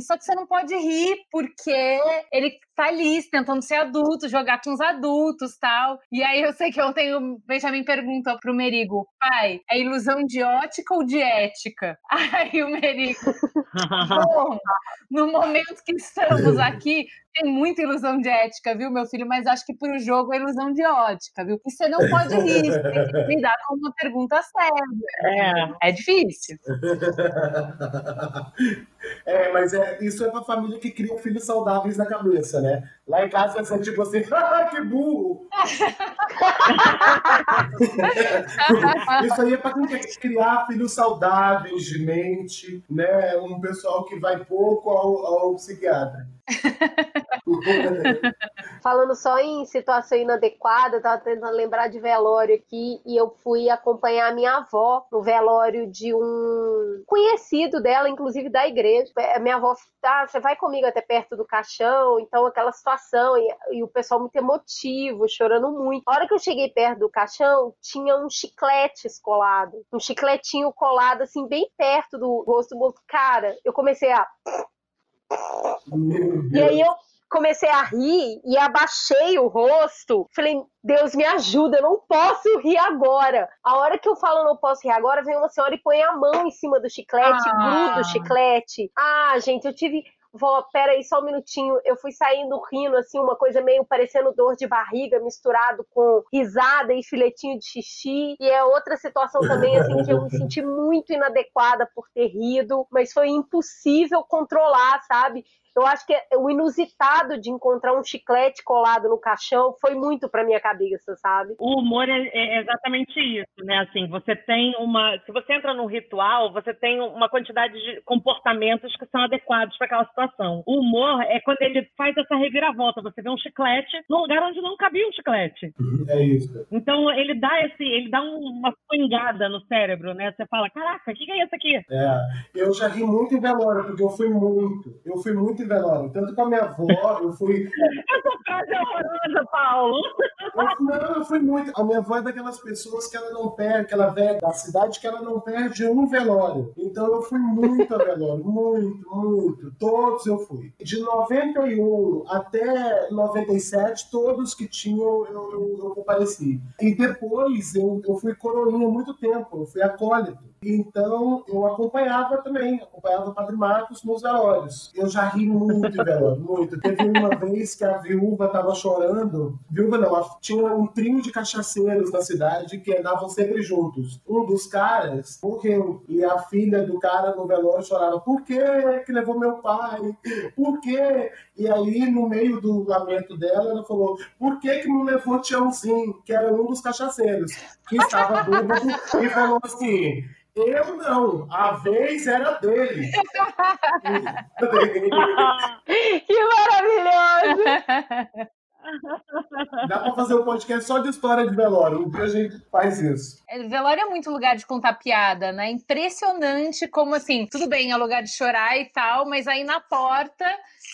[SPEAKER 2] Só que você não pode rir, porque ele tá ali tentando ser adulto, jogar com os adultos tal. E aí eu sei que ontem o Benjamin perguntou pro Merigo, pai, é ilusão de ótica ou de ética? *laughs* Aí o Merigo, bom, no momento que estamos *laughs* aqui, tem muita ilusão de ética, viu, meu filho? Mas acho que pro jogo é ilusão de ótica, viu? E você não pode *laughs* rir, você tem que lidar com uma pergunta séria.
[SPEAKER 7] É.
[SPEAKER 2] É difícil.
[SPEAKER 8] É, mas é, isso é pra família que cria filhos saudáveis na cabeça, né? there. Lá em casa é tipo assim, *laughs* ah, que burro! *laughs* isso aí é pra quem quer criar filhos saudáveis de mente, né? Um pessoal que vai pouco ao, ao psiquiatra. *laughs*
[SPEAKER 1] Falando só em situação inadequada, eu tava tentando lembrar de velório aqui e eu fui acompanhar a minha avó no velório de um conhecido dela, inclusive da igreja. A minha avó, ah, você vai comigo até perto do caixão, então aquela situação e, e o pessoal muito emotivo, chorando muito. A hora que eu cheguei perto do caixão, tinha um chiclete colado, um chicletinho colado assim bem perto do rosto do morto. Cara, eu comecei a e aí eu comecei a rir e abaixei o rosto. Falei, Deus me ajuda, eu não posso rir agora. A hora que eu falo não posso rir agora, vem uma senhora e põe a mão em cima do chiclete,
[SPEAKER 2] Ah.
[SPEAKER 1] gruda o chiclete. Ah, gente, eu tive. Vó, peraí, só um minutinho. Eu fui saindo rindo, assim, uma coisa meio parecendo dor de barriga, misturado com risada e filetinho de xixi. E é outra situação também, assim, que eu me senti muito inadequada por ter rido, mas foi impossível controlar, sabe? Eu acho que o inusitado de encontrar um chiclete colado no caixão foi muito pra minha cabeça, sabe?
[SPEAKER 7] O humor é, é exatamente isso, né? Assim, você tem uma. Se você entra num ritual, você tem uma quantidade de comportamentos que são adequados para aquela situação. O humor é quando ele faz essa reviravolta. Você vê um chiclete num lugar onde não cabia um chiclete.
[SPEAKER 8] É isso.
[SPEAKER 7] Então ele dá esse, ele dá um- uma swingada no cérebro, né? Você fala, caraca, o que, que é isso aqui?
[SPEAKER 8] É, eu já ri muito em velório, porque eu fui muito. Eu fui muito em velório. Tanto com a minha avó, eu fui.
[SPEAKER 7] Essa frase é horrorosa, Paulo.
[SPEAKER 8] Eu, não, eu fui muito. A minha avó é daquelas pessoas que ela não perde, aquela velha da cidade que ela não perde um velório. Então eu fui muito a velório, muito, muito. Todos eu fui. De 91 até 97, todos que tinham eu, eu, eu compareci. E depois eu, eu fui coroinha há muito tempo, eu fui acólito. Então eu acompanhava também, acompanhava o Padre Marcos nos velórios. Eu já ri muito, velho, muito. Teve uma vez que a viúva estava chorando, viúva não, tinha um trio de cachaceiros na cidade que andavam sempre juntos. Um dos caras morreu e a filha do cara no velório chorava: Por que que levou meu pai? Por quê? E aí, no meio do lamento dela, ela falou: Por que que não levou Tiãozinho, que era um dos cachaceiros, que estava bêbado, e falou assim. Eu não, a vez era dele.
[SPEAKER 1] que maravilhoso!
[SPEAKER 8] Dá pra fazer um podcast só de história de velório. Um dia a gente faz isso.
[SPEAKER 2] É, velório é muito lugar de contar piada, né? Impressionante como assim, tudo bem, é lugar de chorar e tal, mas aí na porta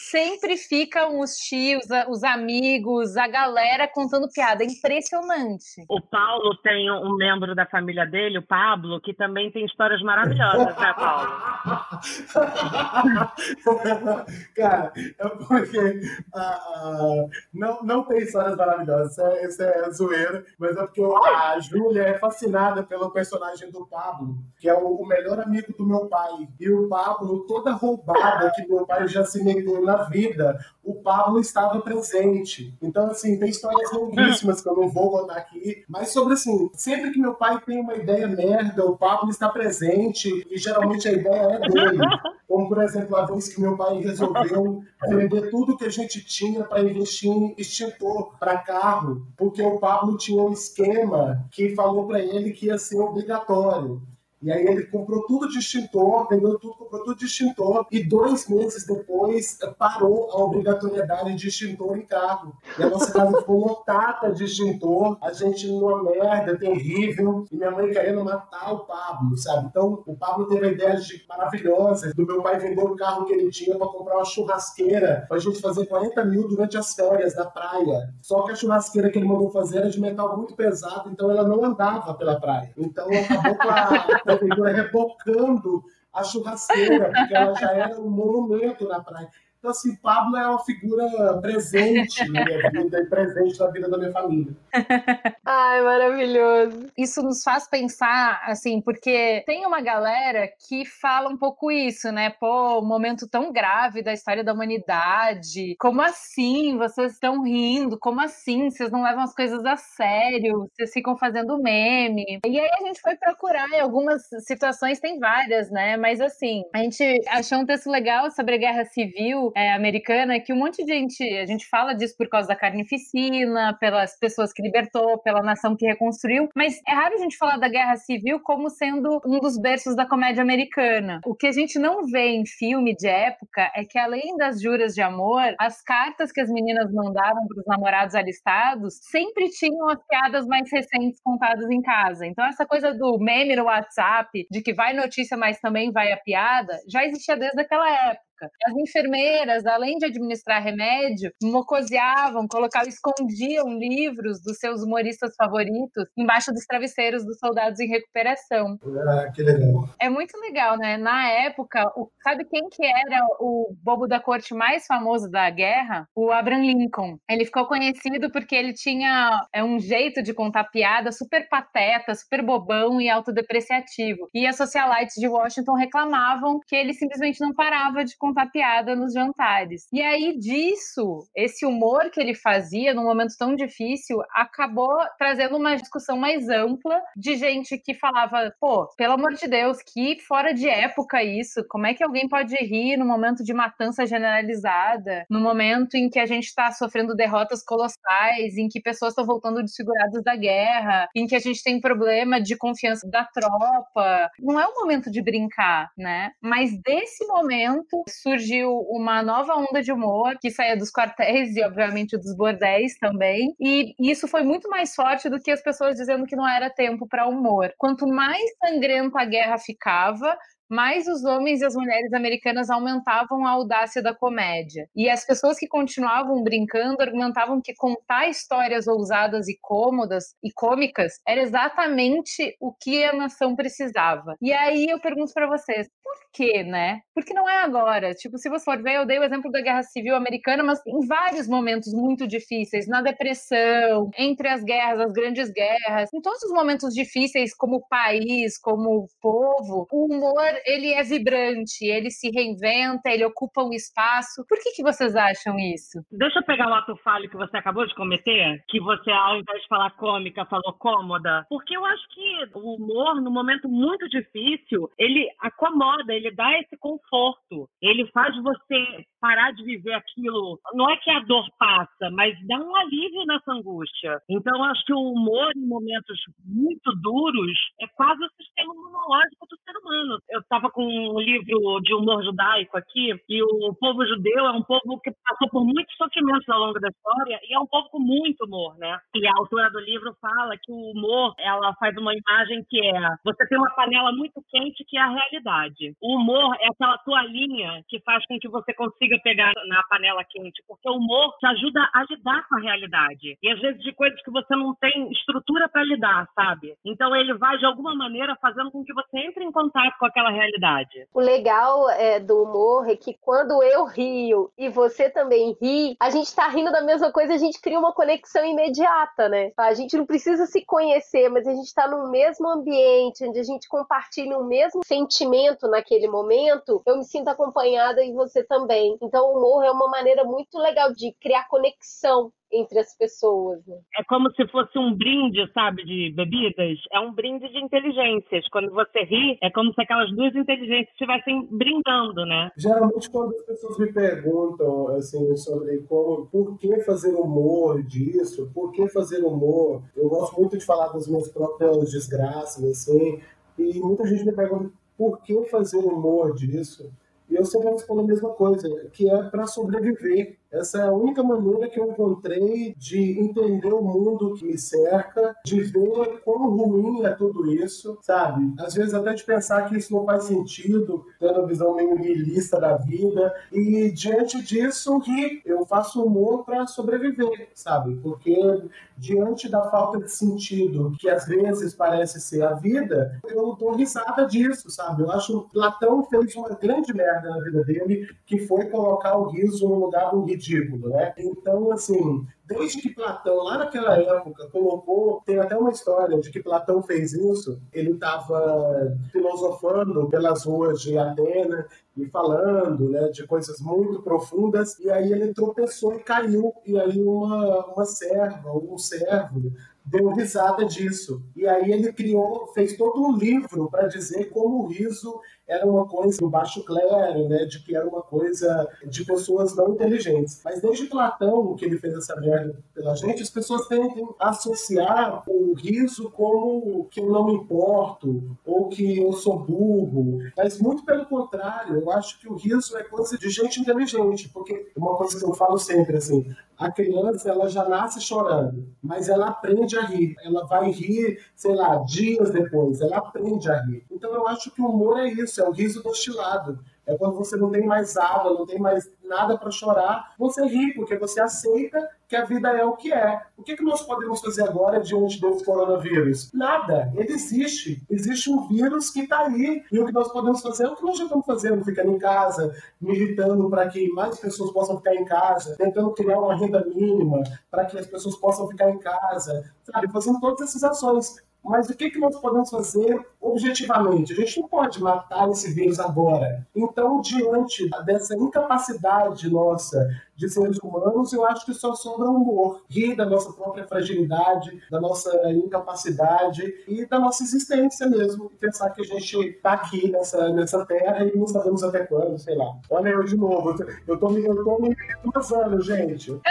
[SPEAKER 2] sempre ficam os tios, os amigos, a galera contando piada. É impressionante.
[SPEAKER 7] O Paulo tem um membro da família dele, o Pablo, que também tem histórias maravilhosas, né, Paulo? *laughs*
[SPEAKER 8] Cara, é porque uh, não, não tem histórias maravilhosas. Isso é, isso é zoeira, mas é porque a Júlia é fascinada pelo personagem do Pablo, que é o, o melhor amigo do meu pai. E o Pablo, toda roubada que meu pai já se meteu na vida, o Pablo estava presente. Então, assim, tem histórias longuíssimas que eu não vou contar aqui, mas sobre assim, sempre que meu pai tem uma ideia merda, o Pablo está presente e geralmente a ideia é dele. Como, por exemplo, a vez que meu pai resolveu vender tudo que a gente tinha para investir em extintor para carro, porque o Pablo tinha um esquema que falou para ele que ia ser obrigatório. E aí ele comprou tudo de extintor, vendeu tudo, comprou tudo de extintor, e dois meses depois parou a obrigatoriedade de extintor em carro. E a nossa casa ficou lotada de extintor, a gente numa merda terrível, e minha mãe querendo matar o Pablo, sabe? Então o Pablo teve ideias maravilhosas do meu pai vender o carro que ele tinha para comprar uma churrasqueira, pra gente fazer 40 mil durante as férias da praia. Só que a churrasqueira que ele mandou fazer era de metal muito pesado, então ela não andava pela praia. Então acabou com a prefeitura rebocando a churrasqueira, porque ela já era um monumento na praia. Então, assim, Pablo é uma figura presente na minha vida e presente na vida da minha família. *laughs*
[SPEAKER 1] Ai, maravilhoso.
[SPEAKER 2] Isso nos faz pensar, assim, porque tem uma galera que fala um pouco isso, né? Pô, um momento tão grave da história da humanidade. Como assim vocês estão rindo? Como assim? Vocês não levam as coisas a sério? Vocês ficam fazendo meme. E aí a gente foi procurar, em algumas situações tem várias, né? Mas assim, a gente achou um texto legal sobre a guerra civil é, americana que um monte de gente, a gente fala disso por causa da carnificina, pelas pessoas que libertou, pela nação que reconstruiu, mas é raro a gente falar da guerra civil como sendo um dos berços da comédia americana. O que a gente não vê em filme de época é que além das juras de amor, as cartas que as meninas mandavam para os namorados alistados sempre tinham as piadas mais recentes contadas em casa. Então essa coisa do meme no WhatsApp, de que vai notícia, mas também vai a piada, já existia desde aquela época época. As enfermeiras, além de administrar remédio, mocoseavam, colocavam, escondiam livros dos seus humoristas favoritos embaixo dos travesseiros dos soldados em recuperação.
[SPEAKER 8] Ah, que legal.
[SPEAKER 2] É muito legal, né? Na época, o, sabe quem que era o bobo da corte mais famoso da guerra? O Abraham Lincoln. Ele ficou conhecido porque ele tinha é, um jeito de contar piada super pateta, super bobão e autodepreciativo. E as socialites de Washington reclamavam que ele simplesmente não parava de contar piada nos jantares. E aí disso, esse humor que ele fazia num momento tão difícil, acabou trazendo uma discussão mais ampla de gente que falava, pô, pelo amor de Deus, que fora de época isso, como é que alguém pode rir no momento de matança generalizada, no momento em que a gente está sofrendo derrotas colossais, em que pessoas estão voltando desfiguradas da guerra, em que a gente tem problema de confiança da tropa. Não é o momento de brincar, né? Mas desse momento surgiu uma nova onda de humor que saía dos quartéis e, obviamente, dos bordéis também. E isso foi muito mais forte do que as pessoas dizendo que não era tempo para humor. Quanto mais sangrenta a guerra ficava, mais os homens e as mulheres americanas aumentavam a audácia da comédia. E as pessoas que continuavam brincando argumentavam que contar histórias ousadas e cômodas e cômicas era exatamente o que a nação precisava. E aí eu pergunto para vocês, por quê, né? Porque não é agora. Tipo, se você for ver, eu dei o exemplo da Guerra Civil Americana, mas em vários momentos muito difíceis, na depressão, entre as guerras, as grandes guerras, em todos os momentos difíceis, como país, como povo, o humor, ele é vibrante, ele se reinventa, ele ocupa um espaço. Por que, que vocês acham isso?
[SPEAKER 7] Deixa eu pegar o ato falho que você acabou de cometer, que você, ao invés de falar cômica, falou cômoda. Porque eu acho que o humor, num momento muito difícil, ele acomoda, ele dá esse conforto. Ele faz você parar de viver aquilo. Não é que a dor passa, mas dá um alívio nessa angústia. Então, acho que o humor, em momentos muito duros, é quase o sistema imunológico do ser humano. Eu estava com um livro de humor judaico aqui, e o povo judeu é um povo que passou por muitos sofrimentos ao longo da história, e é um povo com muito humor, né? E a autora do livro fala que o humor, ela faz uma imagem que é, você tem uma panela muito quente que é a realidade. O humor é aquela toalhinha que faz com que você consiga pegar na panela quente, porque o humor te ajuda a lidar com a realidade. E às vezes de coisas que você não tem estrutura para lidar, sabe? Então ele vai de alguma maneira fazendo com que você entre em contato com aquela realidade.
[SPEAKER 1] O legal é, do humor é que quando eu rio e você também ri, a gente tá rindo da mesma coisa, a gente cria uma conexão imediata, né? A gente não precisa se conhecer, mas a gente tá no mesmo ambiente, onde a gente compartilha o mesmo sentimento naquele momento, eu me sinto acompanhada e você também. Então o humor é uma maneira muito legal de criar conexão entre as pessoas. Né?
[SPEAKER 7] É como se fosse um brinde, sabe, de bebidas. É um brinde de inteligências. Quando você ri, é como se aquelas duas inteligências estivessem brindando, né?
[SPEAKER 8] Geralmente, quando as pessoas me perguntam assim sobre como, por que fazer humor disso, por que fazer humor, eu gosto muito de falar das minhas próprias desgraças, assim. E muita gente me pergunta por que fazer humor disso. E eu sempre respondo a mesma coisa, que é para sobreviver. Essa é a única maneira que eu encontrei de entender o mundo que me cerca, de ver quão ruim é tudo isso, sabe? Às vezes até de pensar que isso não faz sentido, tendo a visão meio nihilista da vida. E diante disso, rir. Eu faço humor para sobreviver, sabe? Porque diante da falta de sentido que às vezes parece ser a vida, eu dou risada disso, sabe? Eu acho que Platão fez uma grande merda na vida dele, que foi colocar o riso no lugar do ridículo ridículo, né? Então, assim, desde que Platão, lá naquela época, colocou, tem até uma história de que Platão fez isso, ele estava filosofando pelas ruas de Atenas e falando, né, de coisas muito profundas, e aí ele tropeçou e caiu, e aí uma, uma serva, um servo, deu risada disso. E aí ele criou, fez todo um livro para dizer como o riso era uma coisa do baixo clero, né, de que era uma coisa de pessoas não inteligentes. Mas desde Platão, que ele fez essa merda pela gente, as pessoas tendem a associar o riso como que eu não me importo, ou que eu sou burro. Mas muito pelo contrário, eu acho que o riso é coisa de gente inteligente, porque uma coisa que eu falo sempre, assim, a criança ela já nasce chorando, mas ela aprende a rir. Ela vai rir, sei lá, dias depois. Ela aprende a rir. Então eu acho que o humor é isso, é o riso destilado. É quando você não tem mais água, não tem mais nada para chorar, você ri, porque você aceita que a vida é o que é. O que, que nós podemos fazer agora diante desse coronavírus? Nada. Ele existe. Existe um vírus que está aí. E o que nós podemos fazer é o que nós já estamos fazendo, ficando em casa, militando para que mais pessoas possam ficar em casa, tentando criar uma renda mínima para que as pessoas possam ficar em casa, sabe? Fazendo todas essas ações. Mas o que, que nós podemos fazer objetivamente? A gente não pode matar esse vírus agora. Então, diante dessa incapacidade nossa de seres humanos, eu acho que só sobra humor. Rir da nossa própria fragilidade, da nossa incapacidade e da nossa existência mesmo. Pensar que a gente está aqui nessa, nessa terra e não sabemos até quando, sei lá. Olha eu de novo. Eu tô me, tô me passando, gente. *laughs*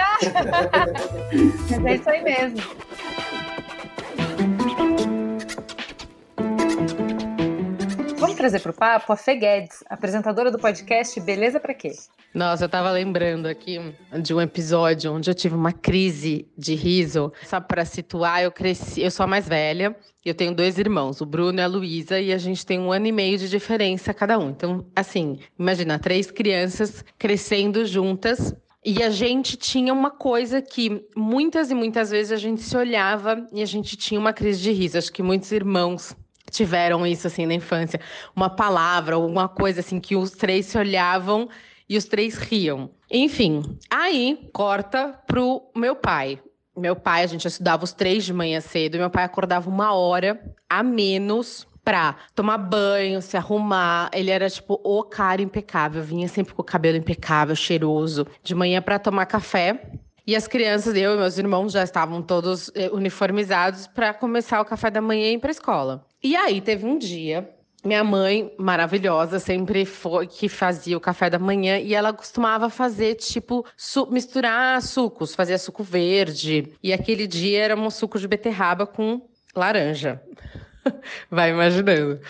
[SPEAKER 2] é isso aí mesmo. Trazer para o papo a Fê Guedes, apresentadora do podcast Beleza Pra Quê?
[SPEAKER 11] Nossa, eu tava lembrando aqui de um episódio onde eu tive uma crise de riso. Sabe, para situar, eu cresci, eu sou a mais velha, eu tenho dois irmãos, o Bruno e a Luísa, e a gente tem um ano e meio de diferença cada um. Então, assim, imagina, três crianças crescendo juntas, e a gente tinha uma coisa que muitas e muitas vezes a gente se olhava e a gente tinha uma crise de riso. Acho que muitos irmãos tiveram isso assim na infância, uma palavra, alguma coisa assim que os três se olhavam e os três riam. Enfim, aí corta pro meu pai. Meu pai, a gente estudava os três de manhã cedo, meu pai acordava uma hora a menos pra tomar banho, se arrumar. Ele era tipo o cara impecável, vinha sempre com o cabelo impecável, cheiroso, de manhã para tomar café. E as crianças, eu e meus irmãos já estavam todos eh, uniformizados para começar o café da manhã e ir para escola. E aí teve um dia minha mãe, maravilhosa, sempre foi que fazia o café da manhã e ela costumava fazer, tipo, su misturar sucos, fazia suco verde. E aquele dia era um suco de beterraba com laranja. *laughs* Vai imaginando.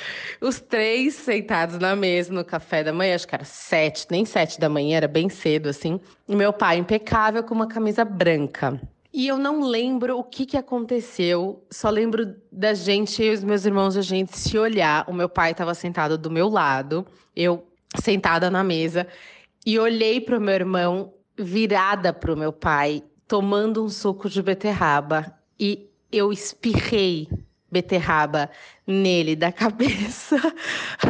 [SPEAKER 11] Os três sentados na mesa no café da manhã, acho que era sete, nem sete da manhã, era bem cedo assim. E meu pai impecável com uma camisa branca. E eu não lembro o que, que aconteceu, só lembro da gente e os meus irmãos, a gente se olhar. O meu pai estava sentado do meu lado, eu sentada na mesa, e olhei para o meu irmão virada para o meu pai, tomando um suco de beterraba, e eu espirrei beterraba nele da cabeça.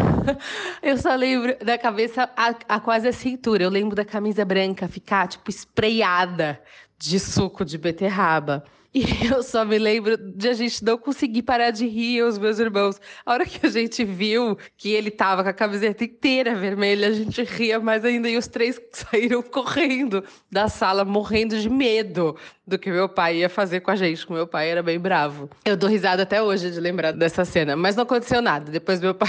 [SPEAKER 11] *laughs* eu só lembro da cabeça a, a, quase a cintura. Eu lembro da camisa branca ficar tipo espreiada de suco de beterraba. E *laughs* eu só me lembro de a gente não conseguir parar de rir, os meus irmãos. A hora que a gente viu que ele tava com a camiseta inteira vermelha, a gente ria mais ainda. E os três *laughs* saíram correndo da sala, morrendo de medo do que meu pai ia fazer com a gente, que meu pai era bem bravo. Eu dou risada até hoje de lembrar dessa cena, mas não aconteceu nada. Depois meu pai,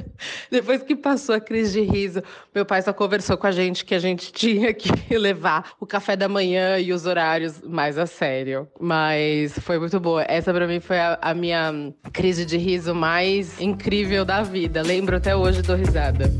[SPEAKER 11] *laughs* depois que passou a crise de riso, meu pai só conversou com a gente que a gente tinha que *laughs* levar o café da manhã e os horários mais a sério. Mas foi muito boa. Essa para mim foi a, a minha crise de riso mais incrível da vida. Lembro até hoje do risada.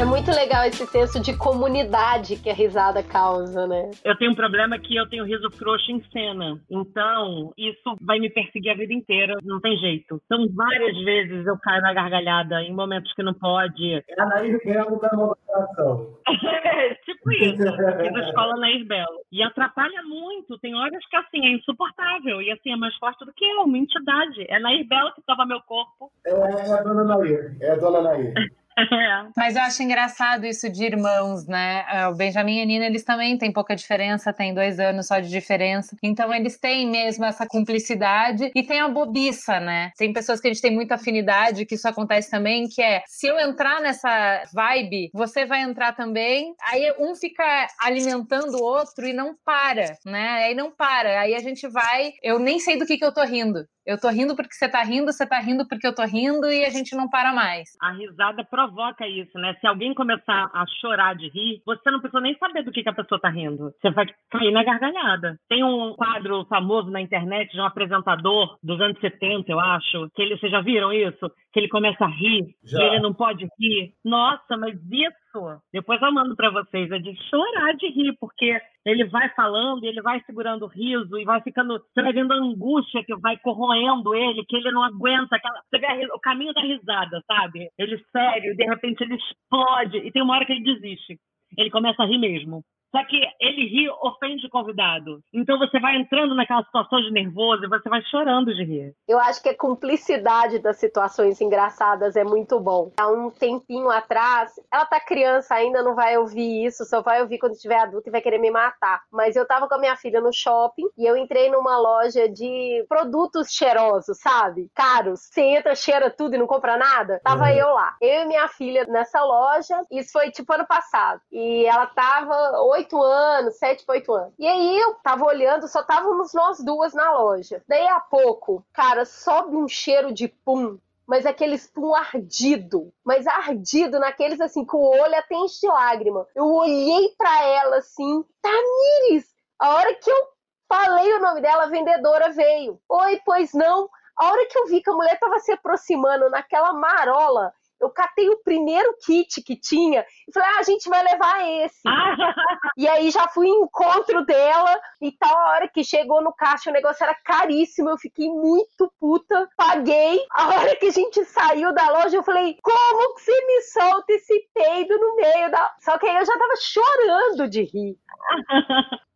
[SPEAKER 1] É muito legal esse senso de comunidade que a risada causa, né?
[SPEAKER 7] Eu tenho um problema que eu tenho riso frouxo em cena. Então, isso vai me perseguir a vida inteira. Não tem jeito. Então, várias vezes eu caio na gargalhada em momentos que não pode.
[SPEAKER 8] É a Nair Belo da moderação.
[SPEAKER 7] é, *laughs* tipo isso. Fiz a escola Nair Belo. E atrapalha muito. Tem horas que, assim, é insuportável. E, assim, é mais forte do que eu. Uma entidade. É Nair Belo que toma meu corpo.
[SPEAKER 8] É, é a dona Nair. É a dona Nair. *laughs* *laughs*
[SPEAKER 2] Mas eu acho engraçado isso de irmãos, né? É, o Benjamin e a Nina, eles também têm pouca diferença, têm dois anos só de diferença. Então eles têm mesmo essa cumplicidade e tem a bobiça, né? Tem pessoas que a gente tem muita afinidade, que isso acontece também, que é se eu entrar nessa vibe, você vai entrar também. Aí um fica alimentando o outro e não para, né? Aí não para. Aí a gente vai. Eu nem sei do que, que eu tô rindo. Eu tô rindo porque você tá rindo, você tá rindo porque eu tô rindo e a gente não para mais.
[SPEAKER 7] A risada provoca isso, né? Se alguém começar a chorar de rir, você não precisa nem saber do que, que a pessoa tá rindo. Você vai cair na gargalhada. Tem um quadro famoso na internet de um apresentador dos anos 70, eu acho, que ele, vocês já viram isso? Que ele começa a rir já. e ele não pode rir. Nossa, mas isso depois eu mando para vocês, é de chorar de rir, porque ele vai falando, ele vai segurando o riso e vai ficando, você vai vendo a angústia que vai corroendo ele, que ele não aguenta aquela, você vê o caminho da risada, sabe? Ele sério, de repente ele explode e tem uma hora que ele desiste. Ele começa a rir mesmo. Só que ele ri, ofende o convidado. Então você vai entrando naquela situação de nervoso e você vai chorando de rir.
[SPEAKER 1] Eu acho que a cumplicidade das situações engraçadas é muito bom. Há um tempinho atrás, ela tá criança ainda, não vai ouvir isso, só vai ouvir quando tiver adulto e vai querer me matar. Mas eu tava com a minha filha no shopping e eu entrei numa loja de produtos cheirosos, sabe? Caros. Você entra, cheira tudo e não compra nada. Tava uhum. eu lá. Eu e minha filha nessa loja. Isso foi tipo ano passado. E ela tava oito anos, sete para oito anos. E aí eu tava olhando, só estávamos nós duas na loja. Daí a pouco, cara, sobe um cheiro de pum mas aquele pum ardido, mas ardido naqueles assim, com o olho até enche de lágrima. Eu olhei para ela assim, Tamires! A hora que eu falei o nome dela, a vendedora veio. Oi, pois não? A hora que eu vi que a mulher tava se aproximando naquela marola, eu catei o primeiro kit que tinha e falei, ah, a gente vai levar esse. *laughs* e aí já fui em encontro dela e tal, a hora que chegou no caixa o negócio era caríssimo, eu fiquei muito puta, paguei. A hora que a gente saiu da loja, eu falei, como que você me solta esse peido no meio da... Só que aí eu já tava chorando de rir.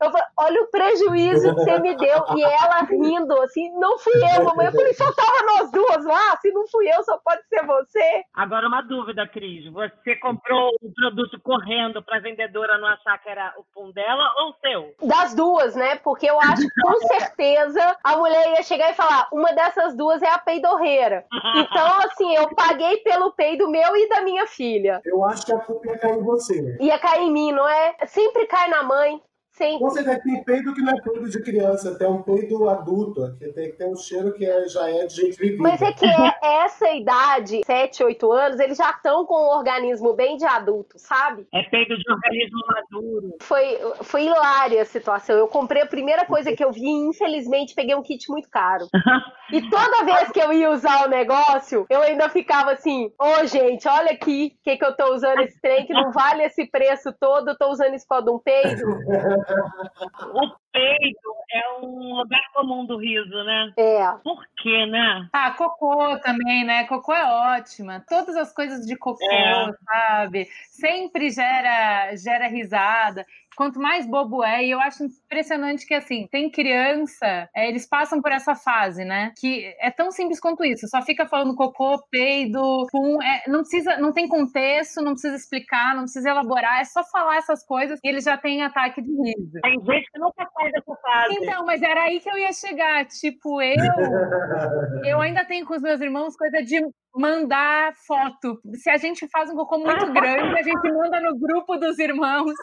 [SPEAKER 1] Eu falei, olha o prejuízo que você me deu. E ela rindo, assim, não fui eu, mamãe. Eu falei, só tava nós duas lá, se não fui eu, só pode ser você.
[SPEAKER 7] Agora, uma dúvida, Cris. Você comprou o produto correndo pra vendedora não achar que era o pum dela ou o seu?
[SPEAKER 1] Das duas, né? Porque eu acho que com certeza a mulher ia chegar e falar: uma dessas duas é a peidorreira. *laughs* Então, assim, eu paguei pelo peido meu e da minha filha.
[SPEAKER 8] Eu acho que a culpa ia cair em você.
[SPEAKER 1] Ia cair em mim, não é? Sempre cai na mãe. Sim.
[SPEAKER 8] Você tem peido que não é peido de criança, tem um peido adulto, que tem, tem um cheiro que é, já é de gente vivida.
[SPEAKER 1] Mas é que é *laughs* essa idade, 7, 8 anos, eles já estão com o organismo bem de adulto, sabe?
[SPEAKER 7] É peido de organismo maduro.
[SPEAKER 1] Foi, foi hilária a situação. Eu comprei a primeira coisa que eu vi e, infelizmente, peguei um kit muito caro. *laughs* e toda vez que eu ia usar o negócio, eu ainda ficava assim, ô oh, gente, olha aqui, o que, que eu tô usando esse trem que não vale esse preço todo, eu tô usando isso por causa de um peido. *laughs*
[SPEAKER 7] O *laughs* peido é um lugar comum do riso, né?
[SPEAKER 1] É.
[SPEAKER 7] Por quê, né?
[SPEAKER 2] Ah, cocô também, né? Cocô é ótima. Todas as coisas de cocô, é. sabe? Sempre gera, gera risada quanto mais bobo é, e eu acho impressionante que, assim, tem criança, é, eles passam por essa fase, né? Que é tão simples quanto isso, só fica falando cocô, peido, pum, é, não precisa, não tem contexto, não precisa explicar, não precisa elaborar, é só falar essas coisas e eles já têm ataque de riso.
[SPEAKER 7] Tem gente que nunca sai dessa fase.
[SPEAKER 2] Então, mas era aí que eu ia chegar, tipo, eu, *laughs* eu ainda tenho com os meus irmãos coisa de mandar foto. Se a gente faz um cocô muito grande, a gente manda no grupo dos irmãos.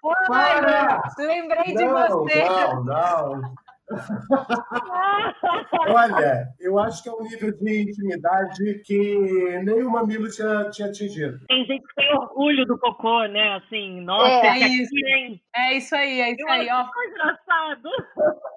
[SPEAKER 2] *laughs* Para! lembrei
[SPEAKER 8] não,
[SPEAKER 2] de você.
[SPEAKER 8] Não, não. *laughs* Olha, eu acho que é um nível de intimidade que nem o mamilo tinha, tinha atingido.
[SPEAKER 7] Tem gente que tem orgulho do cocô, né? Assim, nossa,
[SPEAKER 2] é,
[SPEAKER 7] é
[SPEAKER 2] isso. É isso aí, é isso
[SPEAKER 7] eu
[SPEAKER 2] aí, ó.
[SPEAKER 7] engraçado.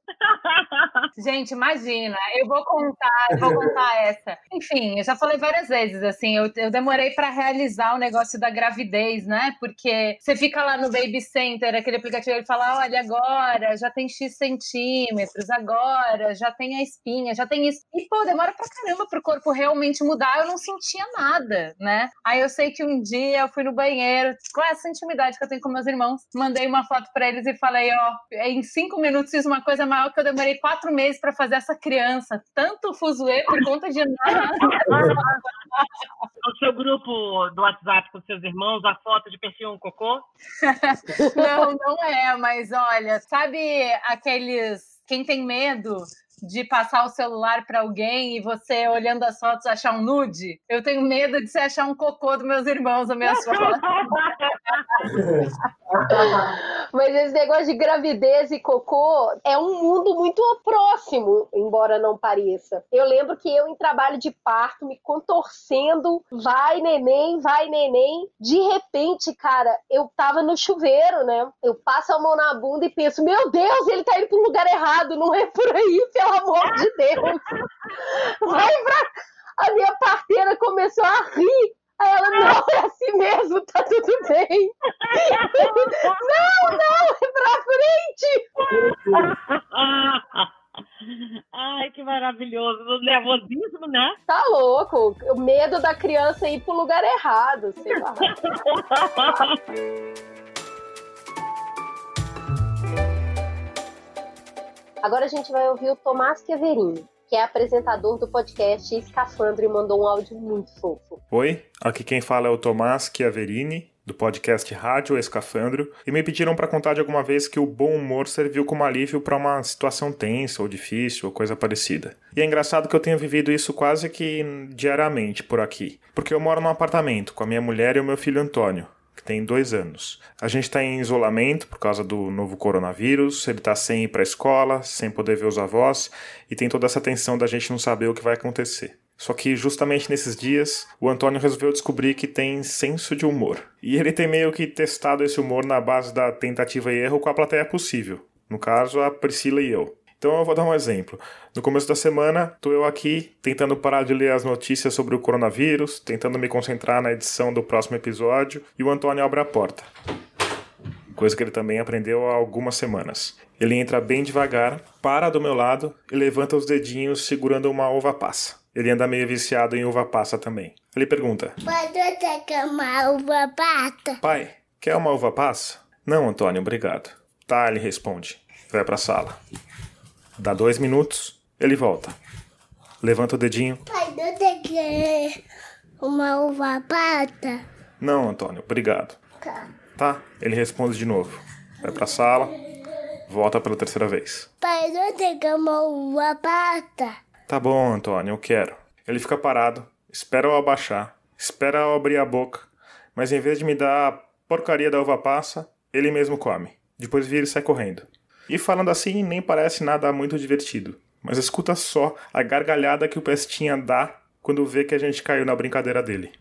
[SPEAKER 7] *laughs*
[SPEAKER 2] Gente, imagina, eu vou contar, eu vou contar essa. Enfim, eu já falei várias vezes, assim, eu, eu demorei para realizar o negócio da gravidez, né? Porque você fica lá no Baby Center, aquele aplicativo, ele fala: olha, agora já tem X centímetros, agora já tem a espinha, já tem isso. E, pô, demora pra caramba pro corpo realmente mudar, eu não sentia nada, né? Aí eu sei que um dia eu fui no banheiro, com essa intimidade que eu tenho com meus irmãos, mandei uma foto para eles e falei: ó, em cinco minutos fiz uma coisa maior que eu demorei quatro meses para fazer essa criança. Tanto fuzuê por conta de nada. *laughs*
[SPEAKER 7] No seu grupo do WhatsApp com seus irmãos, a foto de perfil um cocô? *laughs*
[SPEAKER 2] não, não é, mas olha, sabe aqueles. Quem tem medo de passar o celular para alguém e você, olhando as fotos, achar um nude? Eu tenho medo de você achar um cocô dos meus irmãos nas minhas *laughs* fotos.
[SPEAKER 1] Mas esse negócio de gravidez e cocô é um mundo muito próximo, embora não pareça. Eu lembro que eu, em trabalho de parto, me contorcendo, vai neném, vai neném. De repente, cara, eu tava no chuveiro, né? Eu passo a mão na bunda e penso, meu Deus, ele tá indo pro lugar errado, não é por aí, pelo amor de Deus. Vai pra. A minha parteira começou a rir. Aí ela, não, é assim mesmo, tá tudo bem. *laughs* não, não, é
[SPEAKER 7] pra frente. Ai, que maravilhoso. O nervosismo, né?
[SPEAKER 1] Tá louco. O medo da criança ir pro lugar errado, sei lá. *laughs* Agora a gente vai ouvir o Tomás Queverini que é apresentador do podcast Escafandro e mandou um áudio muito fofo.
[SPEAKER 12] Oi, aqui quem fala é o Tomás Chiaverini, do podcast Rádio Escafandro, e me pediram para contar de alguma vez que o bom humor serviu como alívio para uma situação tensa ou difícil ou coisa parecida. E é engraçado que eu tenho vivido isso quase que diariamente por aqui, porque eu moro num apartamento com a minha mulher e o meu filho Antônio que tem dois anos. A gente está em isolamento por causa do novo coronavírus, ele está sem ir para a escola, sem poder ver os avós, e tem toda essa tensão da gente não saber o que vai acontecer. Só que justamente nesses dias, o Antônio resolveu descobrir que tem senso de humor. E ele tem meio que testado esse humor na base da tentativa e erro com a plateia possível. No caso, a Priscila e eu. Então eu vou dar um exemplo. No começo da semana, estou eu aqui tentando parar de ler as notícias sobre o coronavírus, tentando me concentrar na edição do próximo episódio, e o Antônio abre a porta. Coisa que ele também aprendeu há algumas semanas. Ele entra bem devagar, para do meu lado e levanta os dedinhos segurando uma uva passa. Ele anda meio viciado em uva passa também. Ele pergunta:
[SPEAKER 13] Pode ter uma uva passa?
[SPEAKER 12] Pai, quer uma uva passa? Não, Antônio, obrigado. Tá, ele responde. Vai pra sala. Dá dois minutos, ele volta. Levanta o dedinho.
[SPEAKER 13] Pai, não tem que uma uva pata.
[SPEAKER 12] Não, Antônio, obrigado.
[SPEAKER 13] Tá.
[SPEAKER 12] Tá, ele responde de novo. Vai pra sala, volta pela terceira vez.
[SPEAKER 13] Pai, não tem que uma uva pata.
[SPEAKER 12] Tá bom, Antônio, eu quero. Ele fica parado, espera eu abaixar, espera eu abrir a boca, mas em vez de me dar a porcaria da uva passa, ele mesmo come. Depois vira e sai correndo. E falando assim, nem parece nada muito divertido. Mas escuta só a gargalhada que o Pestinha dá quando vê que a gente caiu na brincadeira dele.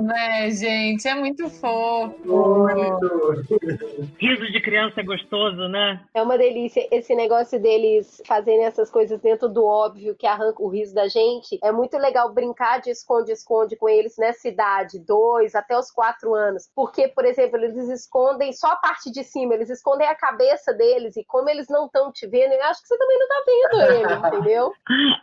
[SPEAKER 9] Bom, né, gente? É muito fofo.
[SPEAKER 7] Riso de criança é gostoso, né?
[SPEAKER 1] É uma delícia. Esse negócio deles fazerem essas coisas dentro do óbvio que arranca o riso da gente. É muito legal brincar de esconde-esconde com eles nessa idade, dois até os quatro anos. Porque, por exemplo, eles escondem só a parte de cima, eles escondem a cabeça deles. E como eles não estão te vendo, eu acho que você também não tá vendo ele, *laughs* entendeu?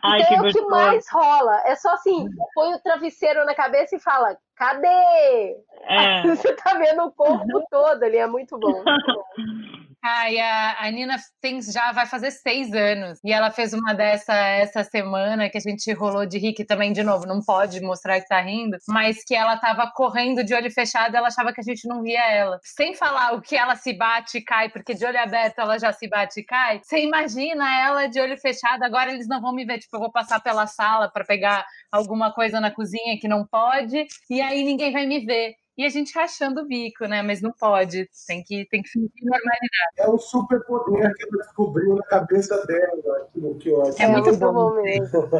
[SPEAKER 7] Ai,
[SPEAKER 1] então
[SPEAKER 7] que
[SPEAKER 1] é o que
[SPEAKER 7] gostoso.
[SPEAKER 1] mais rola. É só assim, põe o travesseiro na cabeça e fala, cadê?
[SPEAKER 7] É. *laughs*
[SPEAKER 1] Você tá vendo o corpo todo ali, é muito bom. *laughs*
[SPEAKER 2] Ai, a, a Nina tem, já vai fazer seis anos. E ela fez uma dessa essa semana que a gente rolou de que também, de novo, não pode mostrar que tá rindo, mas que ela tava correndo de olho fechado ela achava que a gente não via ela. Sem falar o que ela se bate e cai, porque de olho aberto ela já se bate e cai. Você imagina ela de olho fechado, agora eles não vão me ver. Tipo, eu vou passar pela sala para pegar alguma coisa na cozinha que não pode, e aí ninguém vai me ver. E a gente rachando o bico, né? Mas não pode. Tem que, tem que fingir normalidade.
[SPEAKER 8] É um superpoder que ela descobriu na cabeça dela. Que, que ótimo.
[SPEAKER 2] É muito bom.
[SPEAKER 1] bom mesmo. *laughs*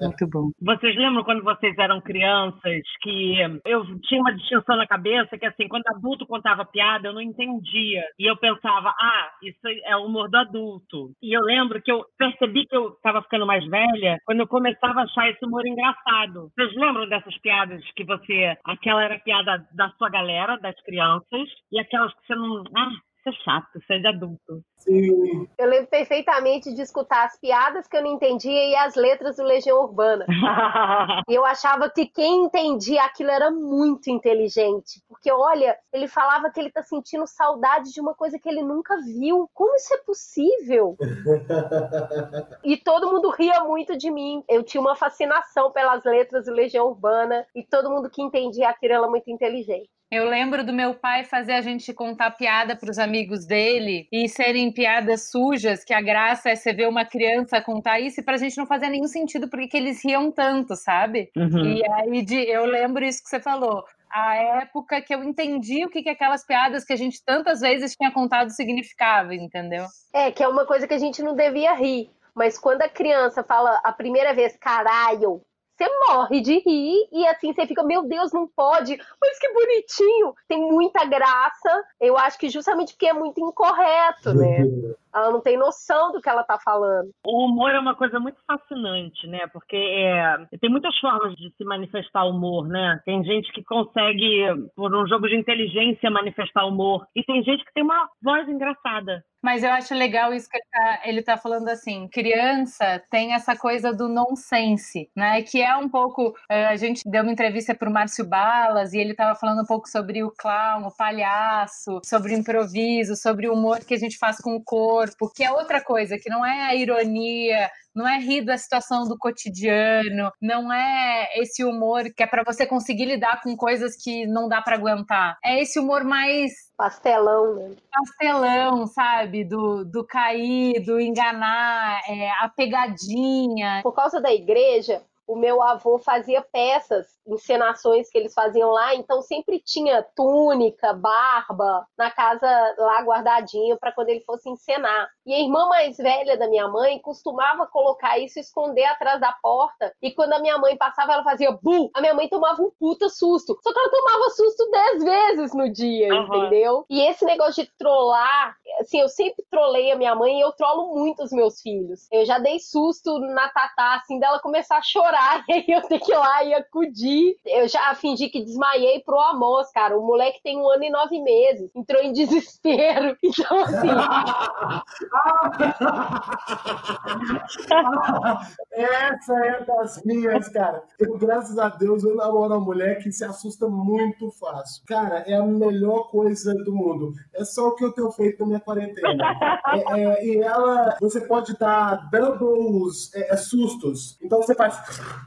[SPEAKER 2] Muito bom.
[SPEAKER 7] Vocês lembram quando vocês eram crianças que eu tinha uma distinção na cabeça que assim, quando adulto contava piada, eu não entendia. E eu pensava, ah, isso é o humor do adulto. E eu lembro que eu percebi que eu estava ficando mais velha quando eu começava a achar esse humor engraçado. Vocês lembram dessas piadas que você. Aquela era a piada da sua galera, das crianças, e aquelas que você não. Ah, isso é chato, isso é de adulto.
[SPEAKER 8] Sim.
[SPEAKER 1] Eu lembro perfeitamente de escutar as piadas que eu não entendia e as letras do Legião Urbana. *laughs* E eu achava que quem entendia aquilo era muito inteligente. Porque, olha, ele falava que ele tá sentindo saudade de uma coisa que ele nunca viu. Como isso é possível? *laughs* E todo mundo ria muito de mim. Eu tinha uma fascinação pelas letras do Legião Urbana. E todo mundo que entendia aquilo era muito inteligente.
[SPEAKER 2] Eu lembro do meu pai fazer a gente contar piada para os amigos dele e serem piadas sujas, que a graça é você ver uma criança contar isso e pra gente não fazia nenhum sentido porque que eles riam tanto, sabe?
[SPEAKER 7] Uhum.
[SPEAKER 2] E aí de, eu lembro isso que você falou. A época que eu entendi o que, que aquelas piadas que a gente tantas vezes tinha contado significava, entendeu?
[SPEAKER 1] É, que é uma coisa que a gente não devia rir. Mas quando a criança fala a primeira vez, caralho, você morre de rir e assim você fica, meu Deus, não pode, mas que bonitinho. Tem muita graça. Eu acho que justamente porque é muito incorreto, né? *laughs* Ela não tem noção do que ela tá falando.
[SPEAKER 7] O humor é uma coisa muito fascinante, né? Porque é, tem muitas formas de se manifestar humor, né? Tem gente que consegue, por um jogo de inteligência, manifestar humor. E tem gente que tem uma voz engraçada.
[SPEAKER 2] Mas eu acho legal isso que ele tá, ele tá falando assim, criança tem essa coisa do nonsense, né? Que é um pouco. eh, A gente deu uma entrevista pro Márcio Balas e ele tava falando um pouco sobre o clown, o palhaço, sobre o improviso, sobre o humor que a gente faz com o corpo, que é outra coisa, que não é a ironia, não é rir da situação do cotidiano, não é esse humor que é para você conseguir lidar com coisas que não dá para aguentar. É esse humor mais
[SPEAKER 1] Pastelão, né?
[SPEAKER 2] pastelão, sabe? Do, do cair, do enganar, é, a pegadinha.
[SPEAKER 1] Por causa da igreja, o meu avô fazia peças, encenações que eles faziam lá, então sempre tinha túnica, barba na casa lá guardadinho para quando ele fosse encenar. E a irmã mais velha da minha mãe costumava colocar isso e esconder atrás da porta. E quando a minha mãe passava, ela fazia bu. A minha mãe tomava um puta susto. Só que ela tomava susto dez vezes no dia,
[SPEAKER 7] Aham.
[SPEAKER 1] entendeu? E esse negócio de trollar, assim, eu sempre trolei a minha mãe e eu trolo muito os meus filhos. Eu já dei susto na Tatá, assim, dela começar a chorar, *laughs* e eu tenho que ir lá e acudir. Eu já fingi que desmaiei pro Amos, cara. O moleque tem um ano e nove meses, entrou em desespero. *laughs* Então, assim. *laughs*
[SPEAKER 8] Essa é das minhas, cara. Eu, graças a Deus, eu namoro uma mulher que se assusta muito fácil. Cara, é a melhor coisa do mundo. É só o que eu tenho feito na minha quarentena. É, é, e ela, você pode dar doubles é, é, sustos. Então você faz,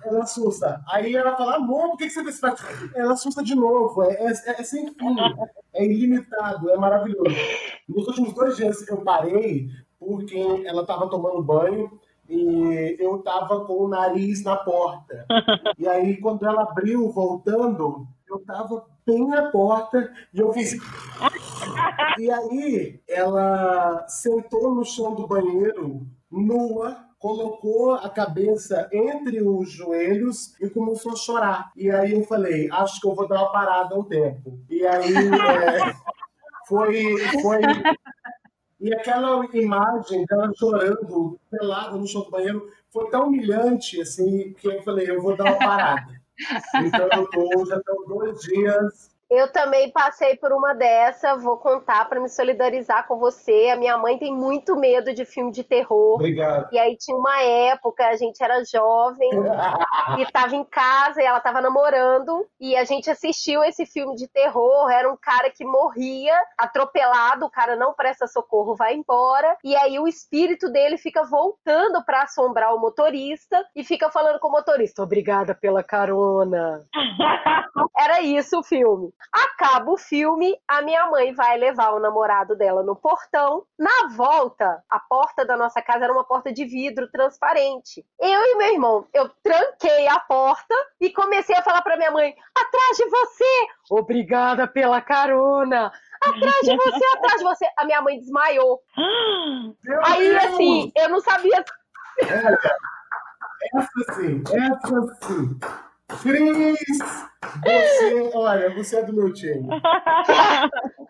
[SPEAKER 8] ela assusta. Aí ela fala, amor, por que, que você faz? Ela assusta de novo. É, é, é sem fim. É ilimitado. É maravilhoso. Nos últimos dois dias eu parei porque ela estava tomando banho e eu tava com o nariz na porta. E aí, quando ela abriu, voltando, eu tava bem na porta e eu fiz. E aí, ela sentou no chão do banheiro, nua, colocou a cabeça entre os joelhos e começou a chorar. E aí eu falei, acho que eu vou dar uma parada um tempo. E aí é, *laughs* foi, foi e aquela imagem dela chorando, pelada no chão do banheiro, foi tão humilhante, assim, que eu falei, eu vou dar uma parada. *laughs* então eu tô, já estão dois dias
[SPEAKER 1] eu também passei por uma dessa, vou contar para me solidarizar com você. A minha mãe tem muito medo de filme de terror.
[SPEAKER 8] Obrigado.
[SPEAKER 1] E aí tinha uma época, a gente era jovem *laughs* e estava em casa e ela estava namorando e a gente assistiu esse filme de terror. Era um cara que morria atropelado, o cara não presta socorro, vai embora. E aí o espírito dele fica voltando para assombrar o motorista e fica falando com o motorista: "Obrigada pela carona". *laughs* Era isso o filme. Acaba o filme, a minha mãe vai levar o namorado dela no portão. Na volta, a porta da nossa casa era uma porta de vidro transparente. Eu e meu irmão, eu tranquei a porta e comecei a falar para minha mãe: atrás de você! Obrigada pela carona! atrás de você, atrás de você. A minha mãe desmaiou.
[SPEAKER 8] Meu
[SPEAKER 1] Aí,
[SPEAKER 8] Deus!
[SPEAKER 1] assim, eu não sabia.
[SPEAKER 8] Essa sim, essa sim. Cris! Você, olha, você é do meu time. *laughs*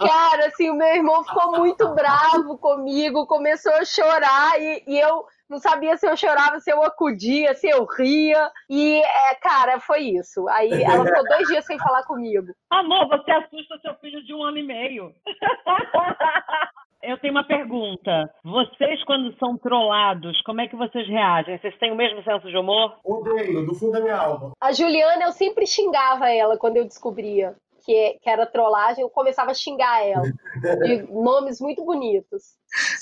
[SPEAKER 1] Cara, assim, o meu irmão ficou muito bravo comigo, começou a chorar e, e eu não sabia se eu chorava, se eu acudia, se eu ria. E, é, cara, foi isso. Aí ela ficou dois dias sem falar comigo.
[SPEAKER 7] Amor, você assusta seu filho de um ano e meio. *laughs* Eu tenho uma pergunta. Vocês, quando são trollados, como é que vocês reagem? Vocês têm o mesmo senso de humor?
[SPEAKER 8] Odeio, do fundo da minha alma.
[SPEAKER 1] A Juliana, eu sempre xingava ela quando eu descobria que, que era trollagem, eu começava a xingar ela. De *laughs* nomes muito bonitos.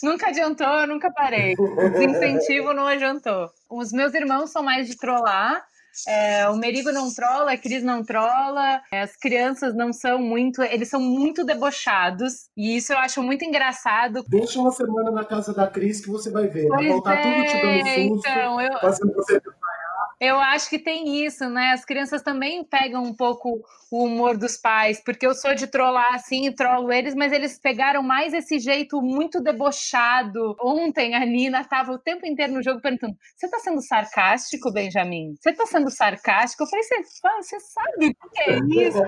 [SPEAKER 2] Nunca adiantou, nunca parei. O desincentivo não adiantou. Os meus irmãos são mais de trollar. É, o Merigo não trola, a Cris não trola, é, as crianças não são muito, eles são muito debochados, e isso eu acho muito engraçado.
[SPEAKER 8] Deixa uma semana na casa da Cris que você vai ver. Vai voltar tudo te dando
[SPEAKER 2] é,
[SPEAKER 8] susto,
[SPEAKER 2] então, eu-
[SPEAKER 8] fazendo você
[SPEAKER 2] Eu acho que tem isso, né? As crianças também pegam um pouco o humor dos pais, porque eu sou de trollar assim trollo eles, mas eles pegaram mais esse jeito muito debochado. Ontem a Nina estava o tempo inteiro no jogo perguntando: Você tá sendo sarcástico, Benjamin? Você tá sendo sarcástico? Eu falei: Você sabe o que é isso?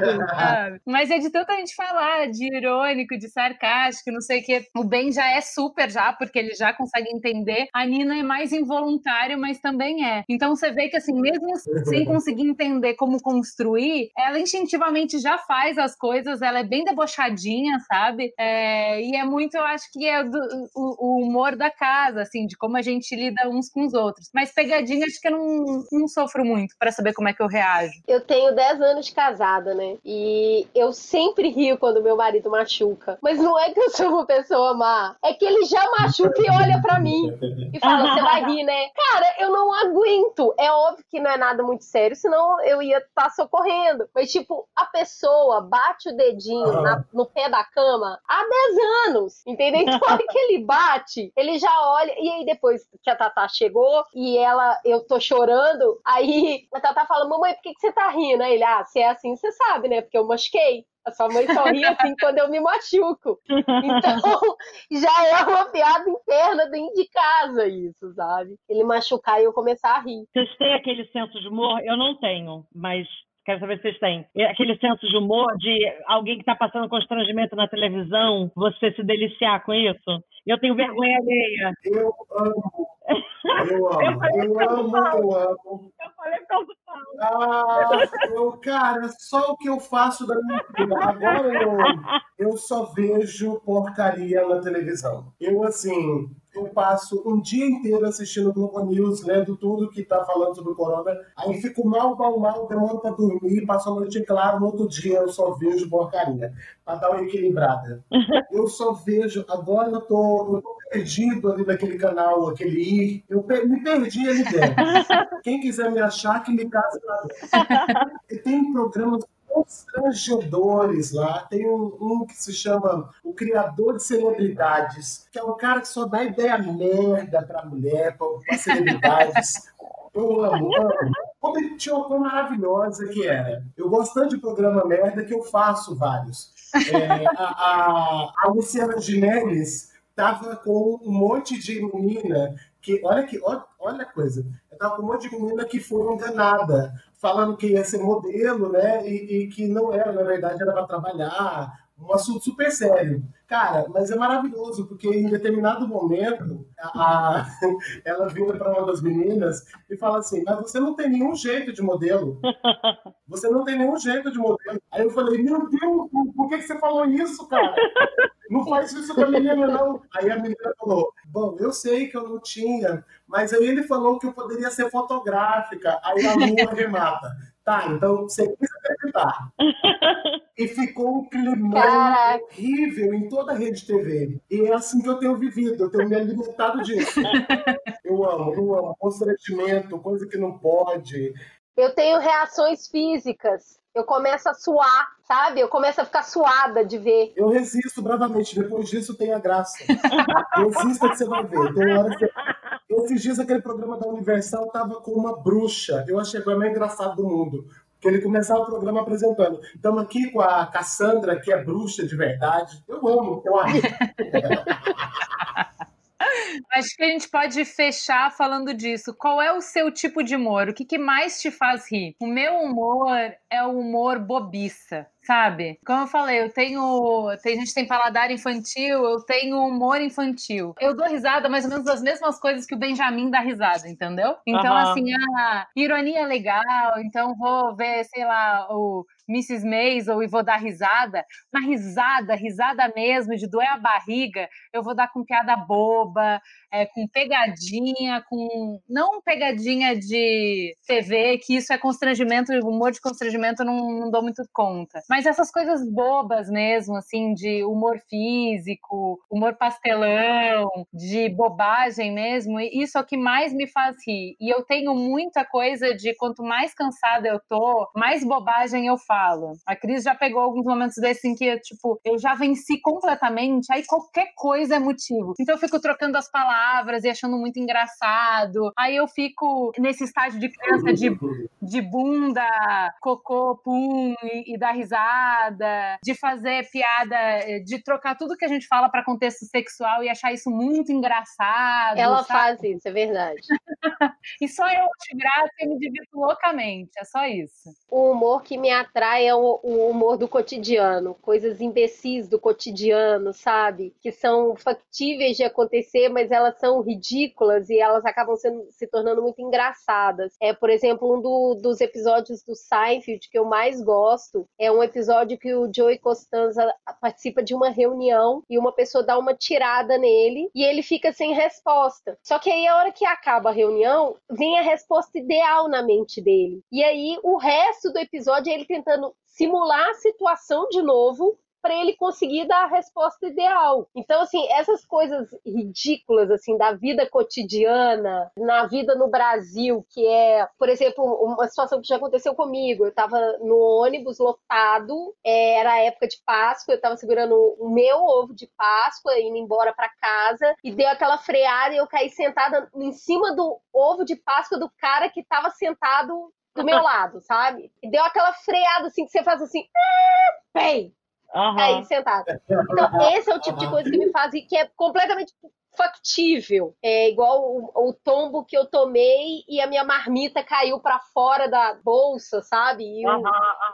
[SPEAKER 2] Mas é de tanta gente falar de irônico, de sarcástico, não sei o quê. O Ben já é super já, porque ele já consegue entender. A Nina é mais involuntário, mas também é. Então você vê que assim, mesmo sem *laughs* conseguir entender como construir, ela instintivamente já faz as coisas, ela é bem debochadinha, sabe? É, e é muito, eu acho que é do- o, o humor da casa, assim, de como a gente lida uns com os outros. Mas pegadinha, acho que eu não, não sofro muito pra saber como é que eu reajo.
[SPEAKER 1] Eu tenho 10 anos de casada, né? E eu sempre rio quando meu marido machuca. Mas não é que eu sou uma pessoa má. É que ele já machuca e olha pra mim. E fala, você vai rir, né? Cara, eu não aguento. É óbvio que não é nada muito sério, senão eu ia estar socorrendo. Mas, tipo, a pessoa bate o dedinho na- no pé da cama há 10 anos, entendeu? Então, a hora que ele bate, ele já olha. E aí, depois que a Tatá chegou e ela, eu tô chorando, aí a Tatá fala: Mamãe, por que, que você tá rindo? Aí ele, ah, se é assim, você sabe, né? Porque eu machuquei. A sua mãe só ri assim *laughs* quando eu me machuco. Então, *laughs* já é uma piada interna dentro de casa, isso, sabe? Ele machucar e eu começar a rir.
[SPEAKER 7] Vocês têm aquele senso de humor? Eu não tenho, mas Quero saber se vocês têm. Aquele senso de humor de alguém que está passando constrangimento na televisão, você se deliciar com isso? Eu tenho vergonha alheia.
[SPEAKER 8] Eu amo. Eu *laughs* amo. Eu, eu amo, eu amo.
[SPEAKER 7] Eu falei por causa do
[SPEAKER 8] ah, eu, cara, só o que eu faço da minha vida. Agora eu, eu só vejo porcaria na televisão. Eu, assim, eu passo um dia inteiro assistindo Globo News, lendo tudo que tá falando sobre o corona, aí fico mal, mal, mal, demoro pra dormir, passo a noite claro, no outro dia eu só vejo porcaria, pra dar uma equilibrada. *laughs* Eu só vejo, agora eu tô, eu tô perdido ali naquele canal, aquele ir, eu me perdi ali dentro. *laughs* Quem quiser me achar, que me casa lá *laughs* Tem programas constrangedores lá. Tem um, um, que se chama O Criador de Celebridades, que é um cara que só dá ideia merda pra mulher, pra, pra celebridades. *laughs* Eu amo, amo. Como tinha uma coisa maravilhosa que era. Eu gosto tanto de programa merda que eu faço vários. É, a, a, a Luciana Gimenez tava com um monte de menina que, olha que, olha, olha a coisa, eu tava com um monte de menina que foi enganada, falando que ia ser modelo, né, e, e que não era, na verdade, era para trabalhar, um assunto super sério. Cara, mas é maravilhoso, porque em determinado momento, a, a, *laughs* ela vira para uma das meninas e fala assim: Mas você não tem nenhum jeito de modelo. *laughs* Você não tem nenhum jeito de modelo. Aí eu falei: Meu Deus, por que, que você falou isso, cara? Não faz isso com a menina, não. Aí a menina falou: Bom, eu sei que eu não tinha, mas aí ele falou que eu poderia ser fotográfica. Aí a lua remata. Tá, então você quis acreditar. *laughs* E ficou um clima horrível em toda a rede TV. E é assim que eu tenho vivido, eu tenho me alimentado disso. *laughs* Eu amo, eu amo. Constrangimento, coisa que não pode.
[SPEAKER 1] Eu tenho reações físicas. Eu começo a suar, sabe? Eu começo a ficar suada de ver.
[SPEAKER 8] Eu resisto bravamente. Depois disso tem a graça. Resista que você vai ver. Tem hora que... Esses dias aquele programa da Universal tava com uma bruxa. Eu achei a coisa mais engraçada do mundo que ele começava o programa apresentando. Estamos aqui com a Cassandra, que é bruxa de verdade. Eu amo, eu acho. *laughs*
[SPEAKER 2] Acho que a gente pode fechar falando disso. Qual é o seu tipo de humor? O que, que mais te faz rir? O meu humor é o humor bobiça sabe? Como eu falei, eu tenho. Tem gente que tem paladar infantil, eu tenho humor infantil. Eu dou risada mais ou menos das mesmas coisas que o Benjamin dá risada, entendeu? Então, uhum. assim, a ironia é legal, então vou ver, sei lá, o Mrs. Maisel e vou dar risada, uma risada, risada mesmo, de doer a barriga, eu vou dar com piada boba, é, com pegadinha, com. Não pegadinha de TV, que isso é constrangimento, humor de constrangimento eu não, não dou muito conta. Mas essas coisas bobas mesmo, assim, de humor físico, humor pastelão, de bobagem mesmo, isso é o que mais me faz rir. E eu tenho muita coisa de quanto mais cansada eu tô, mais bobagem eu faço falo. A Cris já pegou alguns momentos desses em que, tipo, eu já venci completamente, aí qualquer coisa é motivo. Então eu fico trocando as palavras e achando muito engraçado. Aí eu fico nesse estágio de criança de, de bunda, cocô, pum, e, e dar risada, de fazer piada, de trocar tudo que a gente fala para contexto sexual e achar isso muito engraçado.
[SPEAKER 1] Ela sabe? faz isso, é verdade. *laughs*
[SPEAKER 2] e só eu acho graça e me divirto loucamente, é só isso.
[SPEAKER 1] O humor que me atrai é o, o, humor do cotidiano, coisas imbecis do cotidiano, sabe? Que são factíveis de acontecer, mas elas são ridículas e elas acabam sendo, se tornando muito engraçadas. É, por exemplo, um do, dos episódios do Seinfeld que eu mais gosto é um episódio que o Joey Costanza participa de uma reunião e uma pessoa dá uma tirada nele e ele fica sem resposta. Só que aí a hora que acaba a reunião, vem a resposta ideal na mente dele. E aí o resto do episódio é ele tentando tentando simular a situação de novo para ele conseguir dar a resposta ideal. Então, assim, essas coisas ridículas, assim, da vida cotidiana, na vida no Brasil, que é, por exemplo, uma situação que já aconteceu comigo. Eu estava no ônibus lotado, é, era época de Páscoa, eu estava segurando o meu ovo de Páscoa, indo embora para casa, e deu aquela freada e eu caí sentada em cima do ovo de Páscoa do cara que estava sentado do meu lado, sabe? E deu aquela freada assim que você faz assim, bem, uhum. aí sentado. Então, esse é o tipo de coisa que me faz que é completamente factível. É igual o, o, tombo que eu tomei e a minha marmita caiu para fora da bolsa, sabe? E uhum, uhum.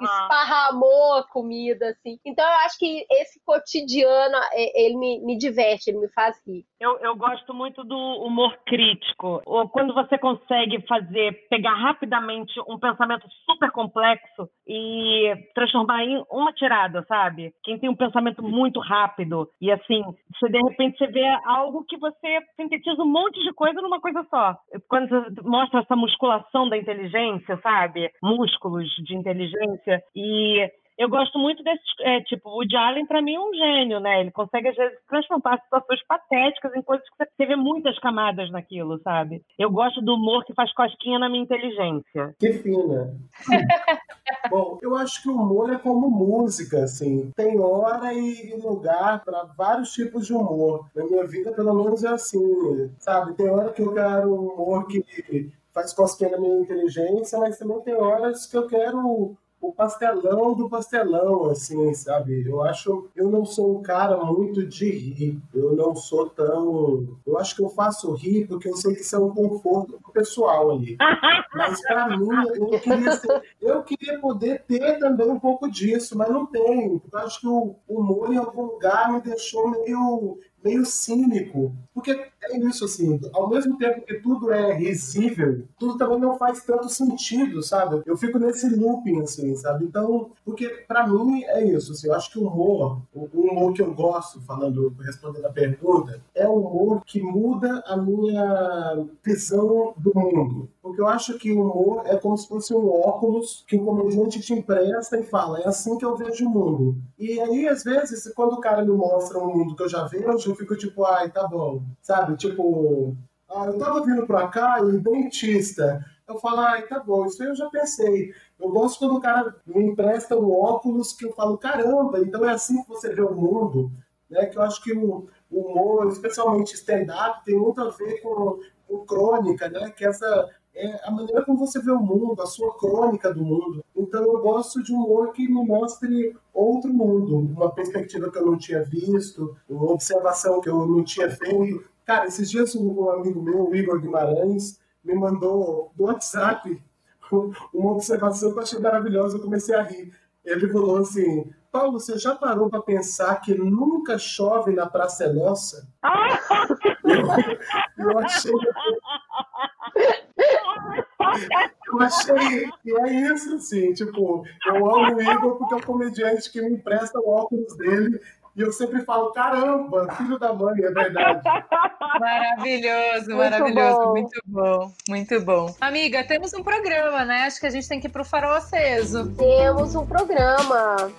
[SPEAKER 1] esparramou a comida, assim. Então eu acho que esse cotidiano, é, ele me, me diverte, ele me faz rir.
[SPEAKER 7] Eu, eu gosto muito do humor crítico. Ou quando você consegue fazer, pegar rapidamente um pensamento super complexo e transformar em uma tirada, sabe? Quem tem um pensamento muito rápido e assim, você de repente você vê algo que você sintetiza um monte de coisa numa coisa só. Quando você mostra essa musculação da inteligência, sabe? Músculos de inteligência e eu gosto muito desse, é, tipo, o Woody Allen para mim é um gênio, né? Ele consegue às vezes transformar situações patéticas em coisas que você vê muitas camadas naquilo, sabe? Eu gosto do humor que faz cosquinha na minha inteligência.
[SPEAKER 8] Que fina. *laughs* Bom, eu acho que o humor é como música, assim. Tem hora e lugar para vários tipos de humor. Na minha vida, pelo menos, é assim, sabe? Tem hora que eu quero um humor que faz cosquinha na minha inteligência, mas também tem horas que eu quero o pastelão do pastelão, assim, sabe? Eu acho, eu não sou um cara muito de rir. Eu não sou tão, eu acho que eu faço rir porque eu sei que isso é um conforto pessoal ali. *laughs* Mas para mim, eu queria, ser, eu queria poder ter também um pouco disso, mas não tenho. Eu acho que o humor em algum lugar me deixou meio meio cínico. Porque é isso, assim, ao mesmo tempo que tudo é risível, tudo também não faz tanto sentido, sabe? Eu fico nesse looping, assim, sabe? Então, porque para mim é isso, assim, eu acho que o humor, o humor que eu gosto, falando, respondendo a pergunta, é o humor que muda a minha visão do mundo. Porque eu acho que o humor é como se fosse um óculos que o comediante te empresta e fala, é assim que eu vejo o mundo. E aí, às vezes, quando o cara me mostra um mundo que eu já vejo, eu fico tipo, ai, tá bom. Sabe? Tipo, ah, eu tava vindo pra cá e dentista. Eu falo, ai, tá bom, isso aí eu já pensei. Eu gosto quando o cara me empresta um óculos que eu falo, caramba, então é assim que você vê o mundo. Né? Que eu acho que o, humor, especialmente stand-up, tem muito a ver com, com crônica, né? Que essa é a maneira como você vê o mundo, a sua crônica do mundo. Então eu gosto de um humor que me mostre outro mundo, uma perspectiva que eu não tinha visto, uma observação que eu não tinha feito. Cara, esses dias um amigo meu, o Igor Guimarães, me mandou no WhatsApp uma observação que eu achei maravilhosa, eu comecei a rir. Ele falou assim: Paulo, você já parou para pensar que nunca chove na Praça é Nossa? *laughs* eu, eu achei. Eu achei que é isso, assim, tipo, eu amo o Igor porque é o comediante que me empresta o óculos dele e eu sempre falo, caramba, filho da mãe, é verdade. *laughs*
[SPEAKER 2] Maravilhoso, muito maravilhoso, bom. muito bom, muito bom. Amiga, temos um programa, né? Acho que a gente tem que ir pro farol aceso.
[SPEAKER 1] Temos um programa.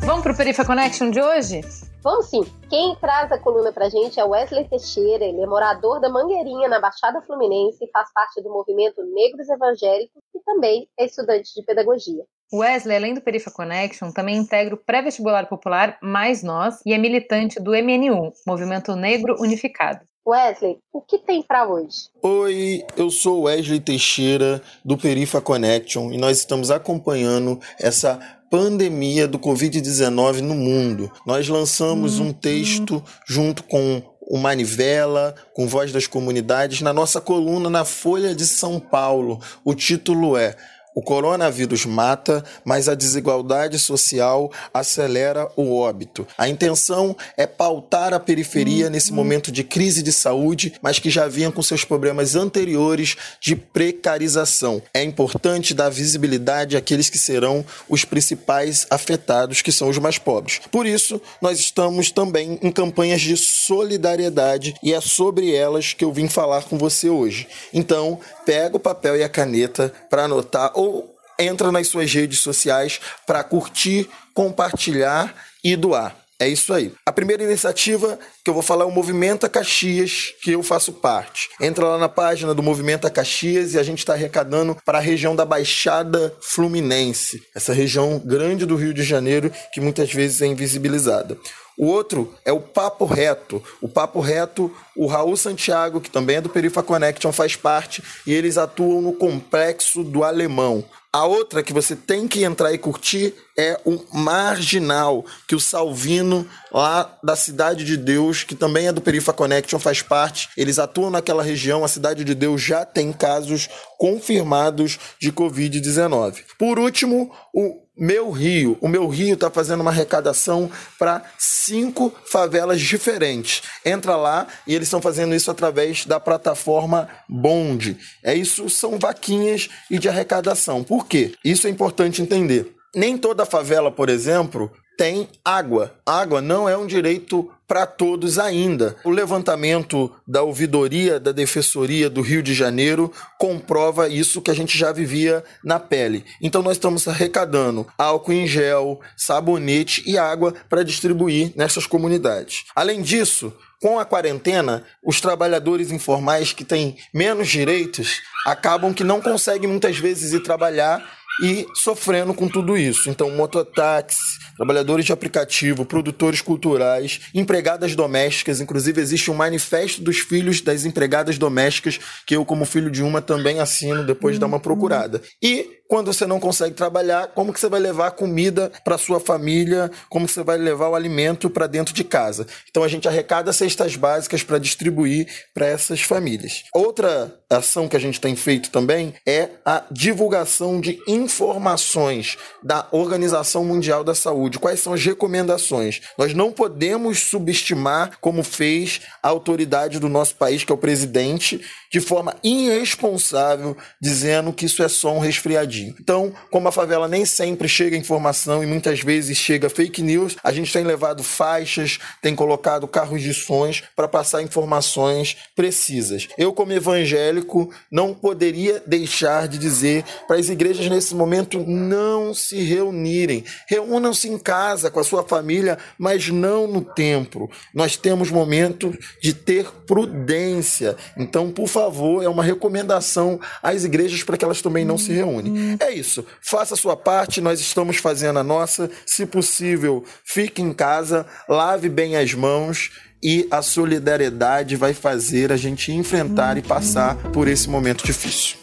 [SPEAKER 2] Vamos pro Perifa Connection de hoje?
[SPEAKER 1] Vamos sim. Quem traz a coluna pra gente é Wesley Teixeira, ele é morador da Mangueirinha, na Baixada Fluminense, e faz parte do movimento Negros Evangélicos e também é estudante de pedagogia.
[SPEAKER 2] Wesley, além do Perifa Connection, também integra o pré-vestibular popular Mais Nós e é militante do MNU, Movimento Negro Unificado.
[SPEAKER 1] Wesley, o que tem para hoje?
[SPEAKER 14] Oi, eu sou Wesley Teixeira do Perifa Connection e nós estamos acompanhando essa pandemia do Covid-19 no mundo. Nós lançamos um texto junto com o Manivela, com Voz das Comunidades, na nossa coluna na Folha de São Paulo. O título é o coronavírus mata, mas a desigualdade social acelera o óbito. A intenção é pautar a periferia nesse momento de crise de saúde, mas que já vinha com seus problemas anteriores de precarização. É importante dar visibilidade àqueles que serão os principais afetados, que são os mais pobres. Por isso, nós estamos também em campanhas de solidariedade e é sobre elas que eu vim falar com você hoje. Então, pega o papel e a caneta para anotar ou entra nas suas redes sociais para curtir, compartilhar e doar. É isso aí. A primeira iniciativa que eu vou falar é o Movimento Caxias, que eu faço parte. Entra lá na página do Movimento Caxias e a gente está arrecadando para a região da Baixada Fluminense, essa região grande do Rio de Janeiro que muitas vezes é invisibilizada. O outro é o Papo Reto. O Papo Reto, o Raul Santiago, que também é do Perifa Connection, faz parte e eles atuam no complexo do Alemão. A outra que você tem que entrar e curtir é o Marginal, que o Salvino, lá da Cidade de Deus, que também é do Perifa Connection, faz parte. Eles atuam naquela região, a Cidade de Deus já tem casos confirmados de Covid-19. Por último, o meu Rio. O Meu Rio está fazendo uma arrecadação para cinco favelas diferentes. Entra lá e eles estão fazendo isso através da plataforma Bond. É isso, são vaquinhas e de arrecadação. Por quê? Isso é importante entender. Nem toda favela, por exemplo, tem água. Água não é um direito para todos ainda. O levantamento da ouvidoria da Defensoria do Rio de Janeiro comprova isso que a gente já vivia na pele. Então nós estamos arrecadando álcool em gel, sabonete e água para distribuir nessas comunidades. Além disso, com a quarentena, os trabalhadores informais que têm menos direitos acabam que não conseguem muitas vezes ir trabalhar e sofrendo com tudo isso. Então, mototáxi, trabalhadores de aplicativo, produtores culturais, empregadas domésticas, inclusive existe um manifesto dos filhos das empregadas domésticas que eu, como filho de uma, também assino depois de dar uma procurada. E quando você não consegue trabalhar, como que você vai levar comida para sua família? Como você vai levar o alimento para dentro de casa? Então a gente arrecada cestas básicas para distribuir para essas famílias. Outra ação que a gente tem feito também é a divulgação de informações da Organização Mundial da Saúde. Quais são as recomendações? Nós não podemos subestimar, como fez a autoridade do nosso país, que é o presidente, de forma irresponsável, dizendo que isso é só um resfriadinho. Então, como a favela nem sempre chega informação e muitas vezes chega fake news, a gente tem levado faixas, tem colocado carros de sons para passar informações precisas. Eu, como evangélico, não poderia deixar de dizer para as igrejas nesse momento não se reunirem. Reúnam-se em casa com a sua família, mas não no templo. Nós temos momento de ter prudência. Então, por favor, é uma recomendação às igrejas para que elas também não se reúnem. É isso. Faça a sua parte, nós estamos fazendo a nossa. Se possível, fique em casa, lave bem as mãos e a solidariedade vai fazer a gente enfrentar e passar por esse momento difícil.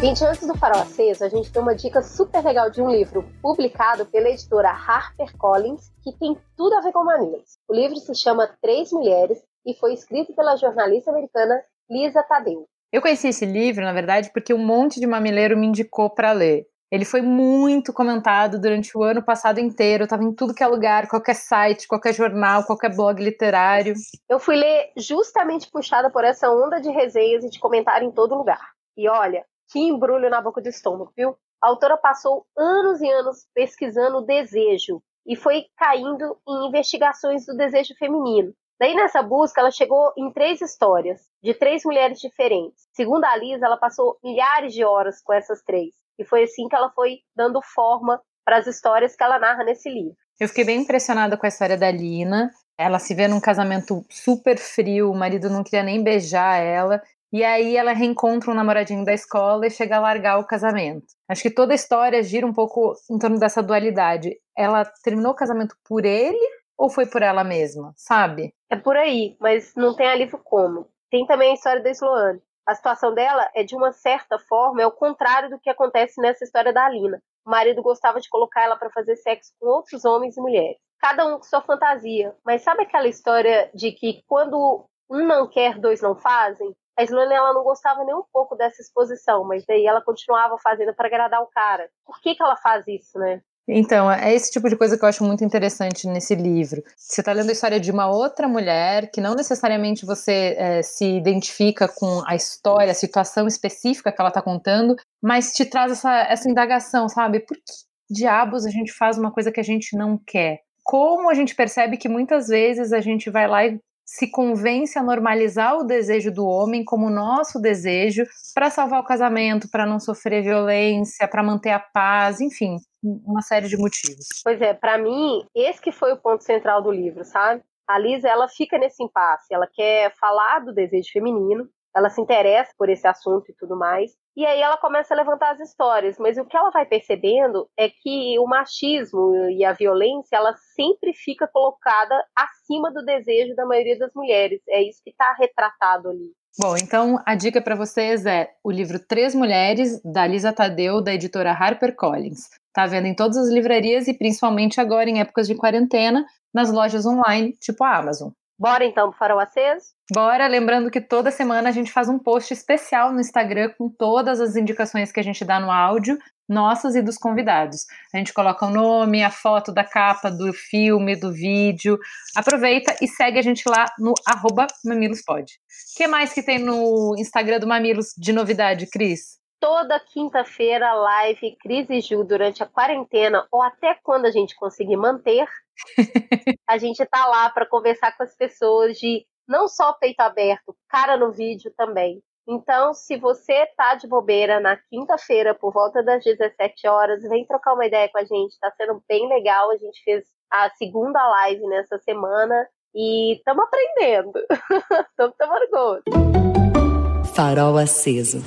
[SPEAKER 1] Gente, antes do Farol Aceso, a gente tem uma dica super legal de um livro publicado pela editora HarperCollins, que tem tudo a ver com mamilos. O livro se chama Três Mulheres e foi escrito pela jornalista americana Lisa Tadeu.
[SPEAKER 2] Eu conheci esse livro, na verdade, porque um monte de mamileiro me indicou para ler. Ele foi muito comentado durante o ano passado inteiro, estava em tudo que é lugar, qualquer site, qualquer jornal, qualquer blog literário.
[SPEAKER 1] Eu fui ler justamente puxada por essa onda de resenhas e de comentário em todo lugar. E olha, que embrulho na boca do estômago, viu? A autora passou anos e anos pesquisando o desejo e foi caindo em investigações do desejo feminino. Daí, nessa busca, ela chegou em três histórias, de três mulheres diferentes. Segundo a Lisa, ela passou milhares de horas com essas três. E foi assim que ela foi dando forma para as histórias que ela narra nesse livro.
[SPEAKER 2] Eu fiquei bem impressionada com a história da Lina. Ela se vê num casamento super frio, o marido não queria nem beijar ela. E aí ela reencontra um namoradinho da escola e chega a largar o casamento. Acho que toda a história gira um pouco em torno dessa dualidade. Ela terminou o casamento por ele ou foi por ela mesma, sabe?
[SPEAKER 1] É por aí, mas não tem alívio como. Tem também a história da Sloane. A situação dela é, de uma certa forma, é o contrário do que acontece nessa história da Alina. O marido gostava de colocar ela para fazer sexo com outros homens e mulheres. Cada um com sua fantasia. Mas sabe aquela história de que quando um não quer, dois não fazem? A Sloane ela não gostava nem um pouco dessa exposição, mas daí ela continuava fazendo para agradar o cara. Por que, que ela faz isso, né?
[SPEAKER 2] Então, é esse tipo de coisa que eu acho muito interessante nesse livro. Você está lendo a história de uma outra mulher, que não necessariamente você é, se identifica com a história, a situação específica que ela está contando, mas te traz essa, essa indagação, sabe? Por que diabos a gente faz uma coisa que a gente não quer? Como a gente percebe que muitas vezes a gente vai lá e se convence a normalizar o desejo do homem como nosso desejo para salvar o casamento, para não sofrer violência, para manter a paz, enfim, uma série de motivos.
[SPEAKER 1] Pois é, para mim, esse que foi o ponto central do livro, sabe? A Lisa, ela fica nesse impasse, ela quer falar do desejo feminino, ela se interessa por esse assunto e tudo mais. E aí ela começa a levantar as histórias, mas o que ela vai percebendo é que o machismo e a violência, ela sempre fica colocada acima do desejo da maioria das mulheres. É isso que está retratado ali.
[SPEAKER 2] Bom, então a dica para vocês é o livro Três Mulheres, da Lisa Tadeu, da editora HarperCollins. Está vendo em todas as livrarias e principalmente agora em épocas de quarentena, nas lojas online, tipo a Amazon.
[SPEAKER 1] Bora então pro Farol Aceso?
[SPEAKER 2] Bora, lembrando que toda semana a gente faz um post especial no Instagram com todas as indicações que a gente dá no áudio, nossas e dos convidados. A gente coloca o nome, a foto da capa do filme, do vídeo. Aproveita e segue a gente lá no arroba mamilospod. O que mais que tem no Instagram do Mamilos de novidade, Cris?
[SPEAKER 1] Toda quinta-feira live Cris e Ju durante a quarentena ou até quando a gente conseguir manter. *laughs* a gente tá lá para conversar com as pessoas de não só peito aberto, cara no vídeo também. Então, se você tá de bobeira na quinta-feira por volta das 17 horas, vem trocar uma ideia com a gente, tá sendo bem legal. A gente fez a segunda live nessa semana e estamos aprendendo. *laughs* Estamos tomando gosto.
[SPEAKER 4] Farol aceso.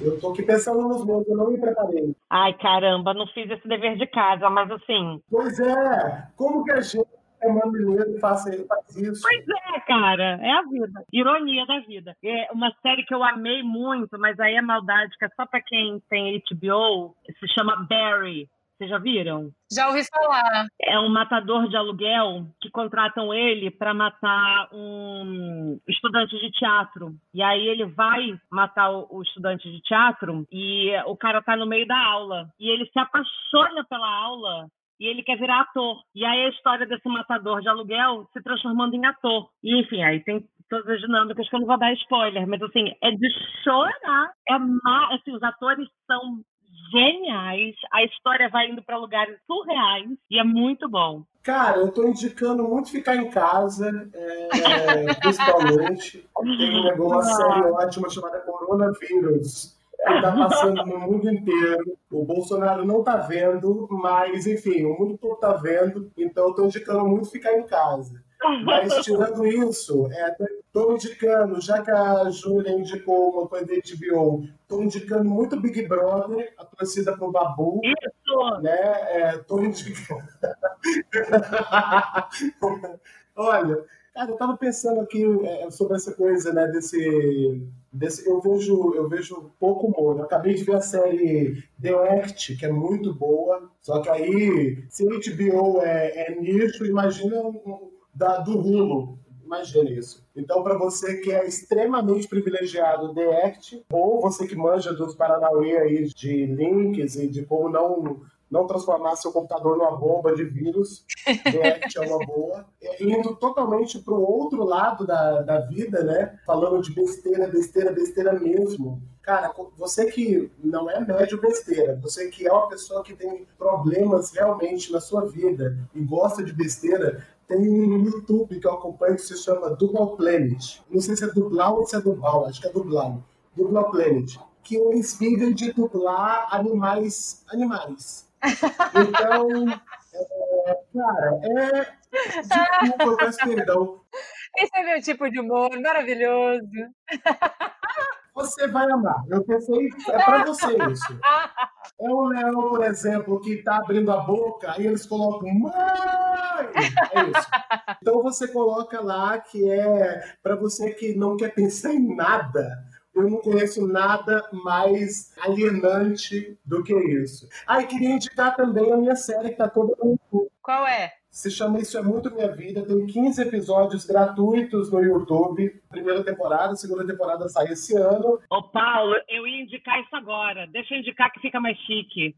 [SPEAKER 8] Eu tô aqui pensando nos meus, eu não me preparei.
[SPEAKER 7] Ai, caramba, não fiz esse dever de casa, mas assim.
[SPEAKER 8] Pois é, como que a gente é mamileiro e faz, faz isso?
[SPEAKER 7] Pois é, cara, é a vida. Ironia da vida. É uma série que eu amei muito, mas aí é maldade, que é só pra quem tem HBO, se chama Barry. Vocês já viram?
[SPEAKER 9] Já ouvi falar.
[SPEAKER 7] É um matador de aluguel que contratam ele para matar um estudante de teatro. E aí ele vai matar o estudante de teatro e o cara tá no meio da aula. E ele se apaixona pela aula e ele quer virar ator. E aí a história desse matador de aluguel se transformando em ator. E enfim, aí tem todas as dinâmicas que eu não vou dar spoiler, mas assim, é de chorar. É má, assim, os atores são geniais, a história vai indo para lugares surreais e é muito bom.
[SPEAKER 8] Cara, eu tô indicando muito ficar em casa, é, principalmente. Tem uma série ótima chamada Coronavírus, que tá passando no mundo inteiro. O Bolsonaro não tá vendo, mas enfim, o mundo todo tá vendo, então eu tô indicando muito ficar em casa. Mas *laughs* tirando isso, estou é, indicando, já que a Júlia indicou uma coisa de HBO, estou indicando muito Big Brother, a torcida pro Babu.
[SPEAKER 7] Isso!
[SPEAKER 8] Né? Estou é, indicando. *laughs* Olha, cara, eu estava pensando aqui é, sobre essa coisa, né, desse, desse. eu, vejo, eu vejo pouco humor. Eu acabei de ver a série The Act, que é muito boa. Só que aí, se HBO é, é nicho, imagina um da, do Hulu. Imagina isso. Então, para você que é extremamente privilegiado de Act, ou você que manja dos Paranauê aí de links e de como não não transformar seu computador numa bomba de vírus, The Act é uma boa. É, indo totalmente para o outro lado da, da vida, né? Falando de besteira, besteira, besteira mesmo. Cara, você que não é médio besteira, você que é uma pessoa que tem problemas realmente na sua vida e gosta de besteira, tem um YouTube que eu acompanho que se chama Dublal Planet. Não sei se é dublar ou se é dublar, acho que é dublar. Dublal Planet. Que eles vivem de dublar animais. animais. *laughs* Então, é, cara, é. Desculpa, eu peço perdão.
[SPEAKER 9] Esse é meu tipo de humor, maravilhoso.
[SPEAKER 8] Você vai amar. Eu pensei, é para você isso. *laughs* É um leão, por exemplo, que está abrindo a boca, aí eles colocam mãe. É isso. Então você coloca lá que é para você que não quer pensar em nada. Eu não conheço nada mais alienante do que isso. Ah, e queria indicar também a minha série que está toda no YouTube.
[SPEAKER 9] Qual é?
[SPEAKER 8] Se chama Isso é Muito Minha Vida. Tem 15 episódios gratuitos no YouTube. Primeira temporada, segunda temporada sai esse ano.
[SPEAKER 7] Ô, Paulo, eu ia indicar isso agora. Deixa eu indicar que fica mais chique.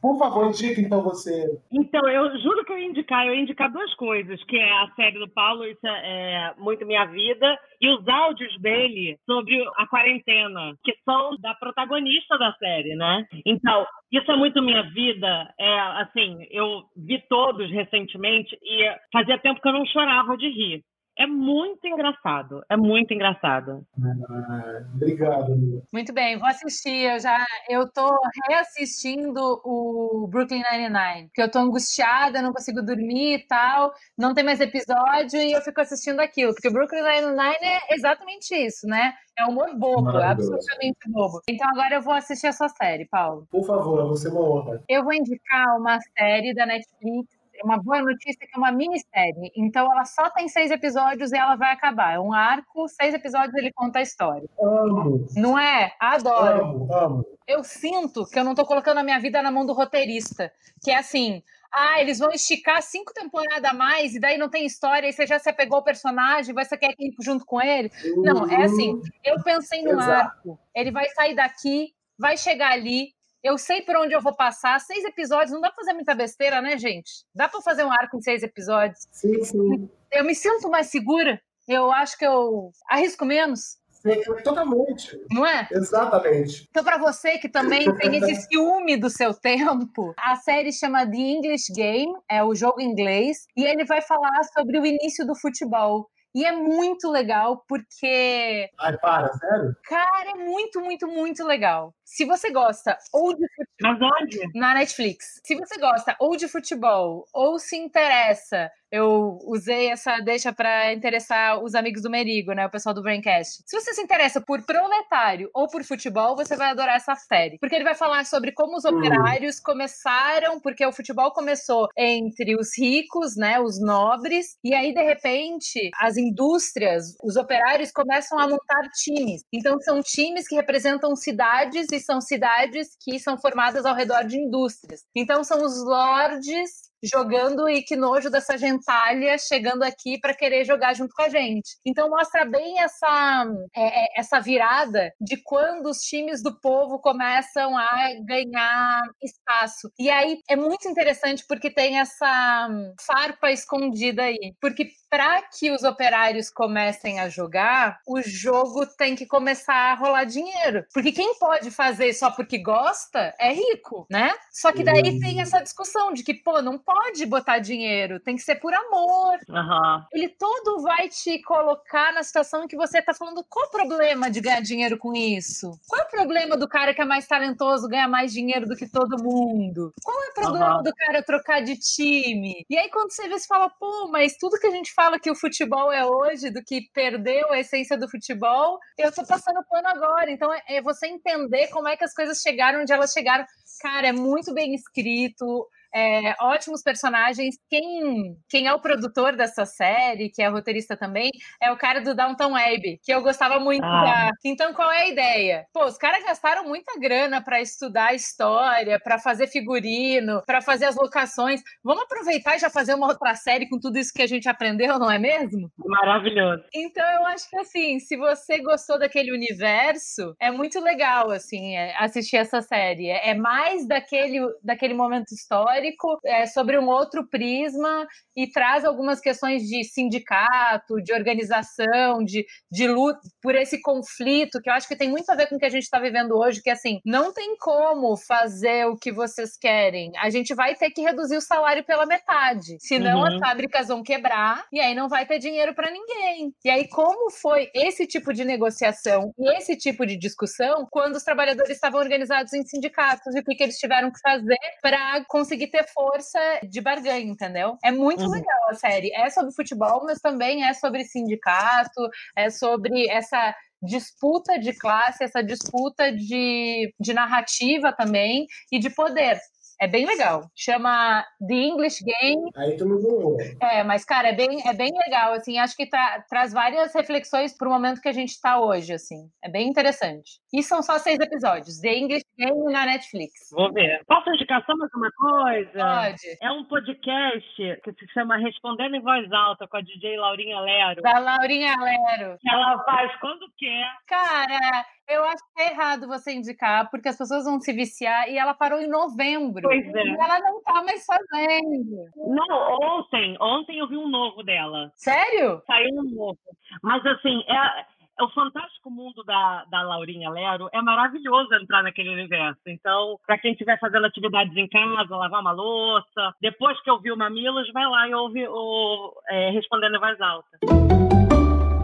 [SPEAKER 8] Por favor, indique então você.
[SPEAKER 7] Então, eu juro que eu ia indicar. Eu ia indicar duas coisas, que é a série do Paulo, Isso é, é Muito Minha Vida, e os áudios dele sobre a quarentena, que são da protagonista da série, né? Então, isso é muito minha vida. É assim, eu vi todos recentemente e fazia tempo que eu não chorava de rir. É muito engraçado. É muito engraçado.
[SPEAKER 8] Ah, obrigado.
[SPEAKER 2] Muito bem, vou assistir. Eu já eu tô reassistindo o Brooklyn Nine-Nine, porque eu tô angustiada, não consigo dormir e tal, não tem mais episódio e eu fico assistindo aquilo, porque o Brooklyn Nine-Nine é exatamente isso, né? É humor bobo,
[SPEAKER 8] Maravilhoso.
[SPEAKER 2] absolutamente bobo. Então agora eu vou assistir a sua série, Paulo.
[SPEAKER 8] Por favor, você é uma honra.
[SPEAKER 2] Eu vou indicar uma série da Netflix. É Uma boa notícia que é uma minissérie. Então ela só tem seis episódios e ela vai acabar. É um arco, seis episódios ele conta a história.
[SPEAKER 8] Amo,
[SPEAKER 2] Não é? Adoro.
[SPEAKER 8] amo, amo.
[SPEAKER 2] Eu sinto que eu não tô colocando a minha vida na mão do roteirista. Que é assim. Ah, eles vão esticar cinco temporadas a mais e daí não tem história, e você já se apegou ao personagem, você quer ir junto com ele. Não, é assim. Eu pensei no
[SPEAKER 8] Exato.
[SPEAKER 2] arco. Ele vai sair daqui, vai chegar ali. Eu sei por onde eu vou passar. Seis episódios, não dá pra fazer muita besteira, né, gente? Dá pra fazer um arco em seis episódios.
[SPEAKER 8] Sim, sim.
[SPEAKER 2] Eu me sinto mais segura. Eu acho que eu arrisco menos,
[SPEAKER 8] Sim, Totalmente.
[SPEAKER 2] não é?
[SPEAKER 8] Exatamente.
[SPEAKER 2] Então, para você que também tem esse ciúme do seu tempo, a série chama The English Game, é o jogo inglês, e ele vai falar sobre o início do futebol. E é muito legal porque,
[SPEAKER 8] Ai, para, sério?
[SPEAKER 2] cara, é muito, muito, muito legal. Se você gosta ou de futebol. Na Netflix. Se você gosta ou de futebol ou se interessa, eu usei essa deixa para interessar os amigos do Merigo, né, o pessoal do Braincast. Se você se interessa por proletário ou por futebol, você vai adorar essa série, porque ele vai falar sobre como os operários começaram, porque o futebol começou entre os ricos, né, os nobres, e aí de repente as indústrias, os operários começam a montar times. Então são times que representam cidades e são cidades que são formadas ao redor de indústrias. Então são os lords jogando e que nojo dessa gentalha chegando aqui para querer jogar junto com a gente. Então mostra bem essa, é, é, essa virada de quando os times do povo começam a ganhar espaço. E aí é muito interessante porque tem essa hum, farpa escondida aí. Porque para que os operários comecem a jogar, o jogo tem que começar a rolar dinheiro. Porque quem pode fazer só porque gosta é rico, né? Só que daí tem essa discussão de que, pô, não pode botar dinheiro, tem que ser por amor.
[SPEAKER 7] Aham.
[SPEAKER 2] Ele todo vai te colocar na situação em que você tá falando qual o problema de ganhar dinheiro com isso? Qual é o problema do cara que é mais talentoso ganhar mais dinheiro do que todo mundo? Qual é o problema
[SPEAKER 7] Aham.
[SPEAKER 2] do cara trocar de time? E aí quando você vê, você fala, pô, mas tudo que a gente fala que o futebol é hoje, do que perdeu a essência do futebol, eu tô passando pano agora. Então é- é você entender como é que as coisas chegaram onde elas chegaram. Cara, é muito bem escrito. É, ótimos personagens. Quem, quem é o produtor dessa série, que é roteirista também, é o cara do Downton Abbey, que eu gostava muito
[SPEAKER 7] Ah.
[SPEAKER 2] da. Então, qual é a ideia? Pô, os caras gastaram muita grana para estudar a história, para fazer figurino, para fazer as locações. Vamos aproveitar e já fazer uma outra série com tudo isso que a gente aprendeu, não é mesmo?
[SPEAKER 7] Maravilhoso.
[SPEAKER 2] Então eu acho que assim, se você gostou daquele universo, é muito legal assim é, assistir essa série. É, é mais daquele, daquele momento histórico, é sobre um outro prisma e traz algumas questões de sindicato, de organização, de, de luta por esse conflito que eu acho que tem muito a ver com o que a gente está vivendo hoje, que assim não tem como fazer o que vocês querem. A gente vai ter que reduzir o salário pela metade, senão
[SPEAKER 7] Uhum.
[SPEAKER 2] as fábricas vão quebrar e aí não vai ter dinheiro para ninguém. E aí, como foi esse tipo de negociação e esse tipo de discussão quando os trabalhadores estavam organizados em sindicatos e o que, que eles tiveram que fazer para conseguir ter força de barganha, entendeu? É muito
[SPEAKER 7] Uhum.
[SPEAKER 2] legal a série. É sobre futebol, mas também é sobre sindicato, é sobre essa disputa de classe, essa disputa de, de narrativa também e de poder. É bem legal. Chama The English Game.
[SPEAKER 8] Aí tu me ganhou.
[SPEAKER 2] É, mas, cara, é bem, é bem legal, assim, acho que tra- traz várias reflexões pro momento que a gente tá hoje, assim. É bem interessante. E são só seis episódios. The English Game na Netflix.
[SPEAKER 7] Vou ver. Posso indicar só mais uma coisa?
[SPEAKER 2] Pode.
[SPEAKER 7] É um podcast que se chama Respondendo em Voz Alta com a DJ Laurinha Lero.
[SPEAKER 2] Da Laurinha Lero.
[SPEAKER 7] Que ela faz quando quer.
[SPEAKER 2] Cara, eu acho que é errado você indicar, porque as pessoas vão se viciar e ela parou em novembro.
[SPEAKER 7] Pois é.
[SPEAKER 2] E ela não tá mais fazendo.
[SPEAKER 7] Não, ontem. Ontem eu vi um novo dela.
[SPEAKER 2] Sério?
[SPEAKER 7] Saiu um novo. Mas assim, é. É O fantástico mundo da, da Laurinha Lero é maravilhoso entrar naquele universo. Então, para quem estiver fazendo atividades em casa, lavar uma louça, depois que ouvir o Mamilos, vai lá e ouve o é, Respondendo em Voz Alta.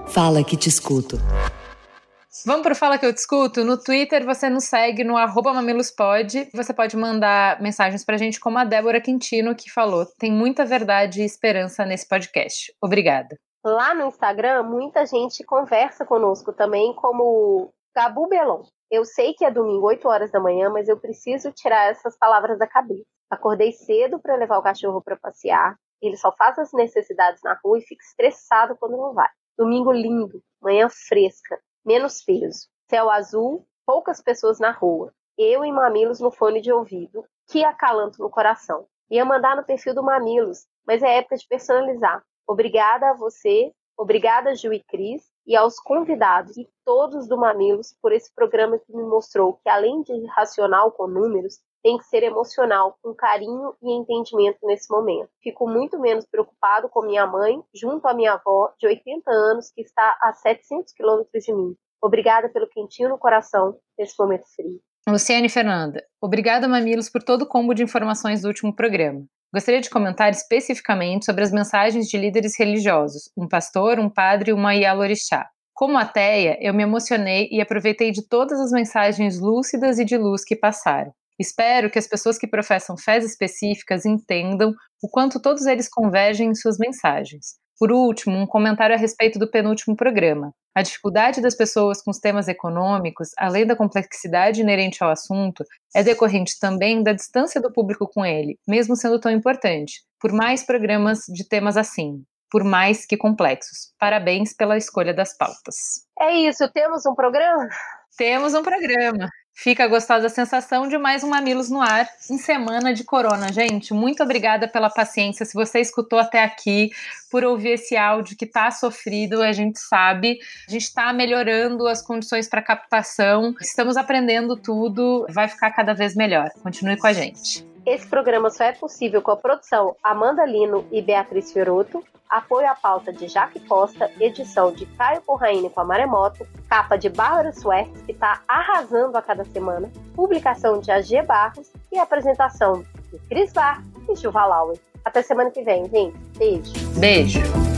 [SPEAKER 4] Fala que te escuto.
[SPEAKER 2] Vamos para o Fala que eu discuto? No Twitter você nos segue no arroba mamilospod. Você pode mandar mensagens para a gente como a Débora Quintino que falou. Tem muita verdade e esperança nesse podcast. Obrigada.
[SPEAKER 1] Lá no Instagram, muita gente conversa conosco também, como Gabu Belon. Eu sei que é domingo, 8 horas da manhã, mas eu preciso tirar essas palavras da cabeça. Acordei cedo para levar o cachorro para passear. Ele só faz as necessidades na rua e fica estressado quando não vai. Domingo lindo, manhã fresca, menos peso. Céu azul, poucas pessoas na rua. Eu e Mamilos no fone de ouvido, que acalanto no coração. Ia mandar no perfil do Mamilos, mas é época de personalizar. Obrigada a você, obrigada Ju e Cris, e aos convidados e todos do Mamilos por esse programa que me mostrou que, além de racional com números, tem que ser emocional, com carinho e entendimento nesse momento. Fico muito menos preocupado com minha mãe, junto à minha avó, de 80 anos, que está a 700 quilômetros de mim. Obrigada pelo quentinho no coração nesse momento frio.
[SPEAKER 2] Luciane Fernanda, obrigada, Mamilos, por todo o combo de informações do último programa. Gostaria de comentar especificamente sobre as mensagens de líderes religiosos, um pastor, um padre e uma Yalorixá. Como ateia, eu me emocionei e aproveitei de todas as mensagens lúcidas e de luz que passaram. Espero que as pessoas que professam fés específicas entendam o quanto todos eles convergem em suas mensagens. Por último, um comentário a respeito do penúltimo programa. A dificuldade das pessoas com os temas econômicos, além da complexidade inerente ao assunto, é decorrente também da distância do público com ele, mesmo sendo tão importante, por mais programas de temas assim, por mais que complexos. Parabéns pela escolha das pautas.
[SPEAKER 1] É isso, temos um programa?
[SPEAKER 2] Temos um programa. Fica a sensação de mais um Mamilos no ar em semana de corona, gente. Muito obrigada pela paciência. Se você escutou até aqui, por ouvir esse áudio que está sofrido, a gente sabe. A gente está melhorando as condições para captação. Estamos aprendendo tudo. Vai ficar cada vez melhor. Continue com a gente.
[SPEAKER 1] Esse programa só é possível com a produção Amanda Lino e Beatriz Fioroto, apoio à pauta de Jaque Costa, edição de Caio Corraine com a Maremoto, capa de Bárbara Suertes, que está arrasando a cada semana, publicação de AG Barros e apresentação de Cris Bar e Juva Lauer. Até semana que vem, gente. Beijo.
[SPEAKER 2] Beijo.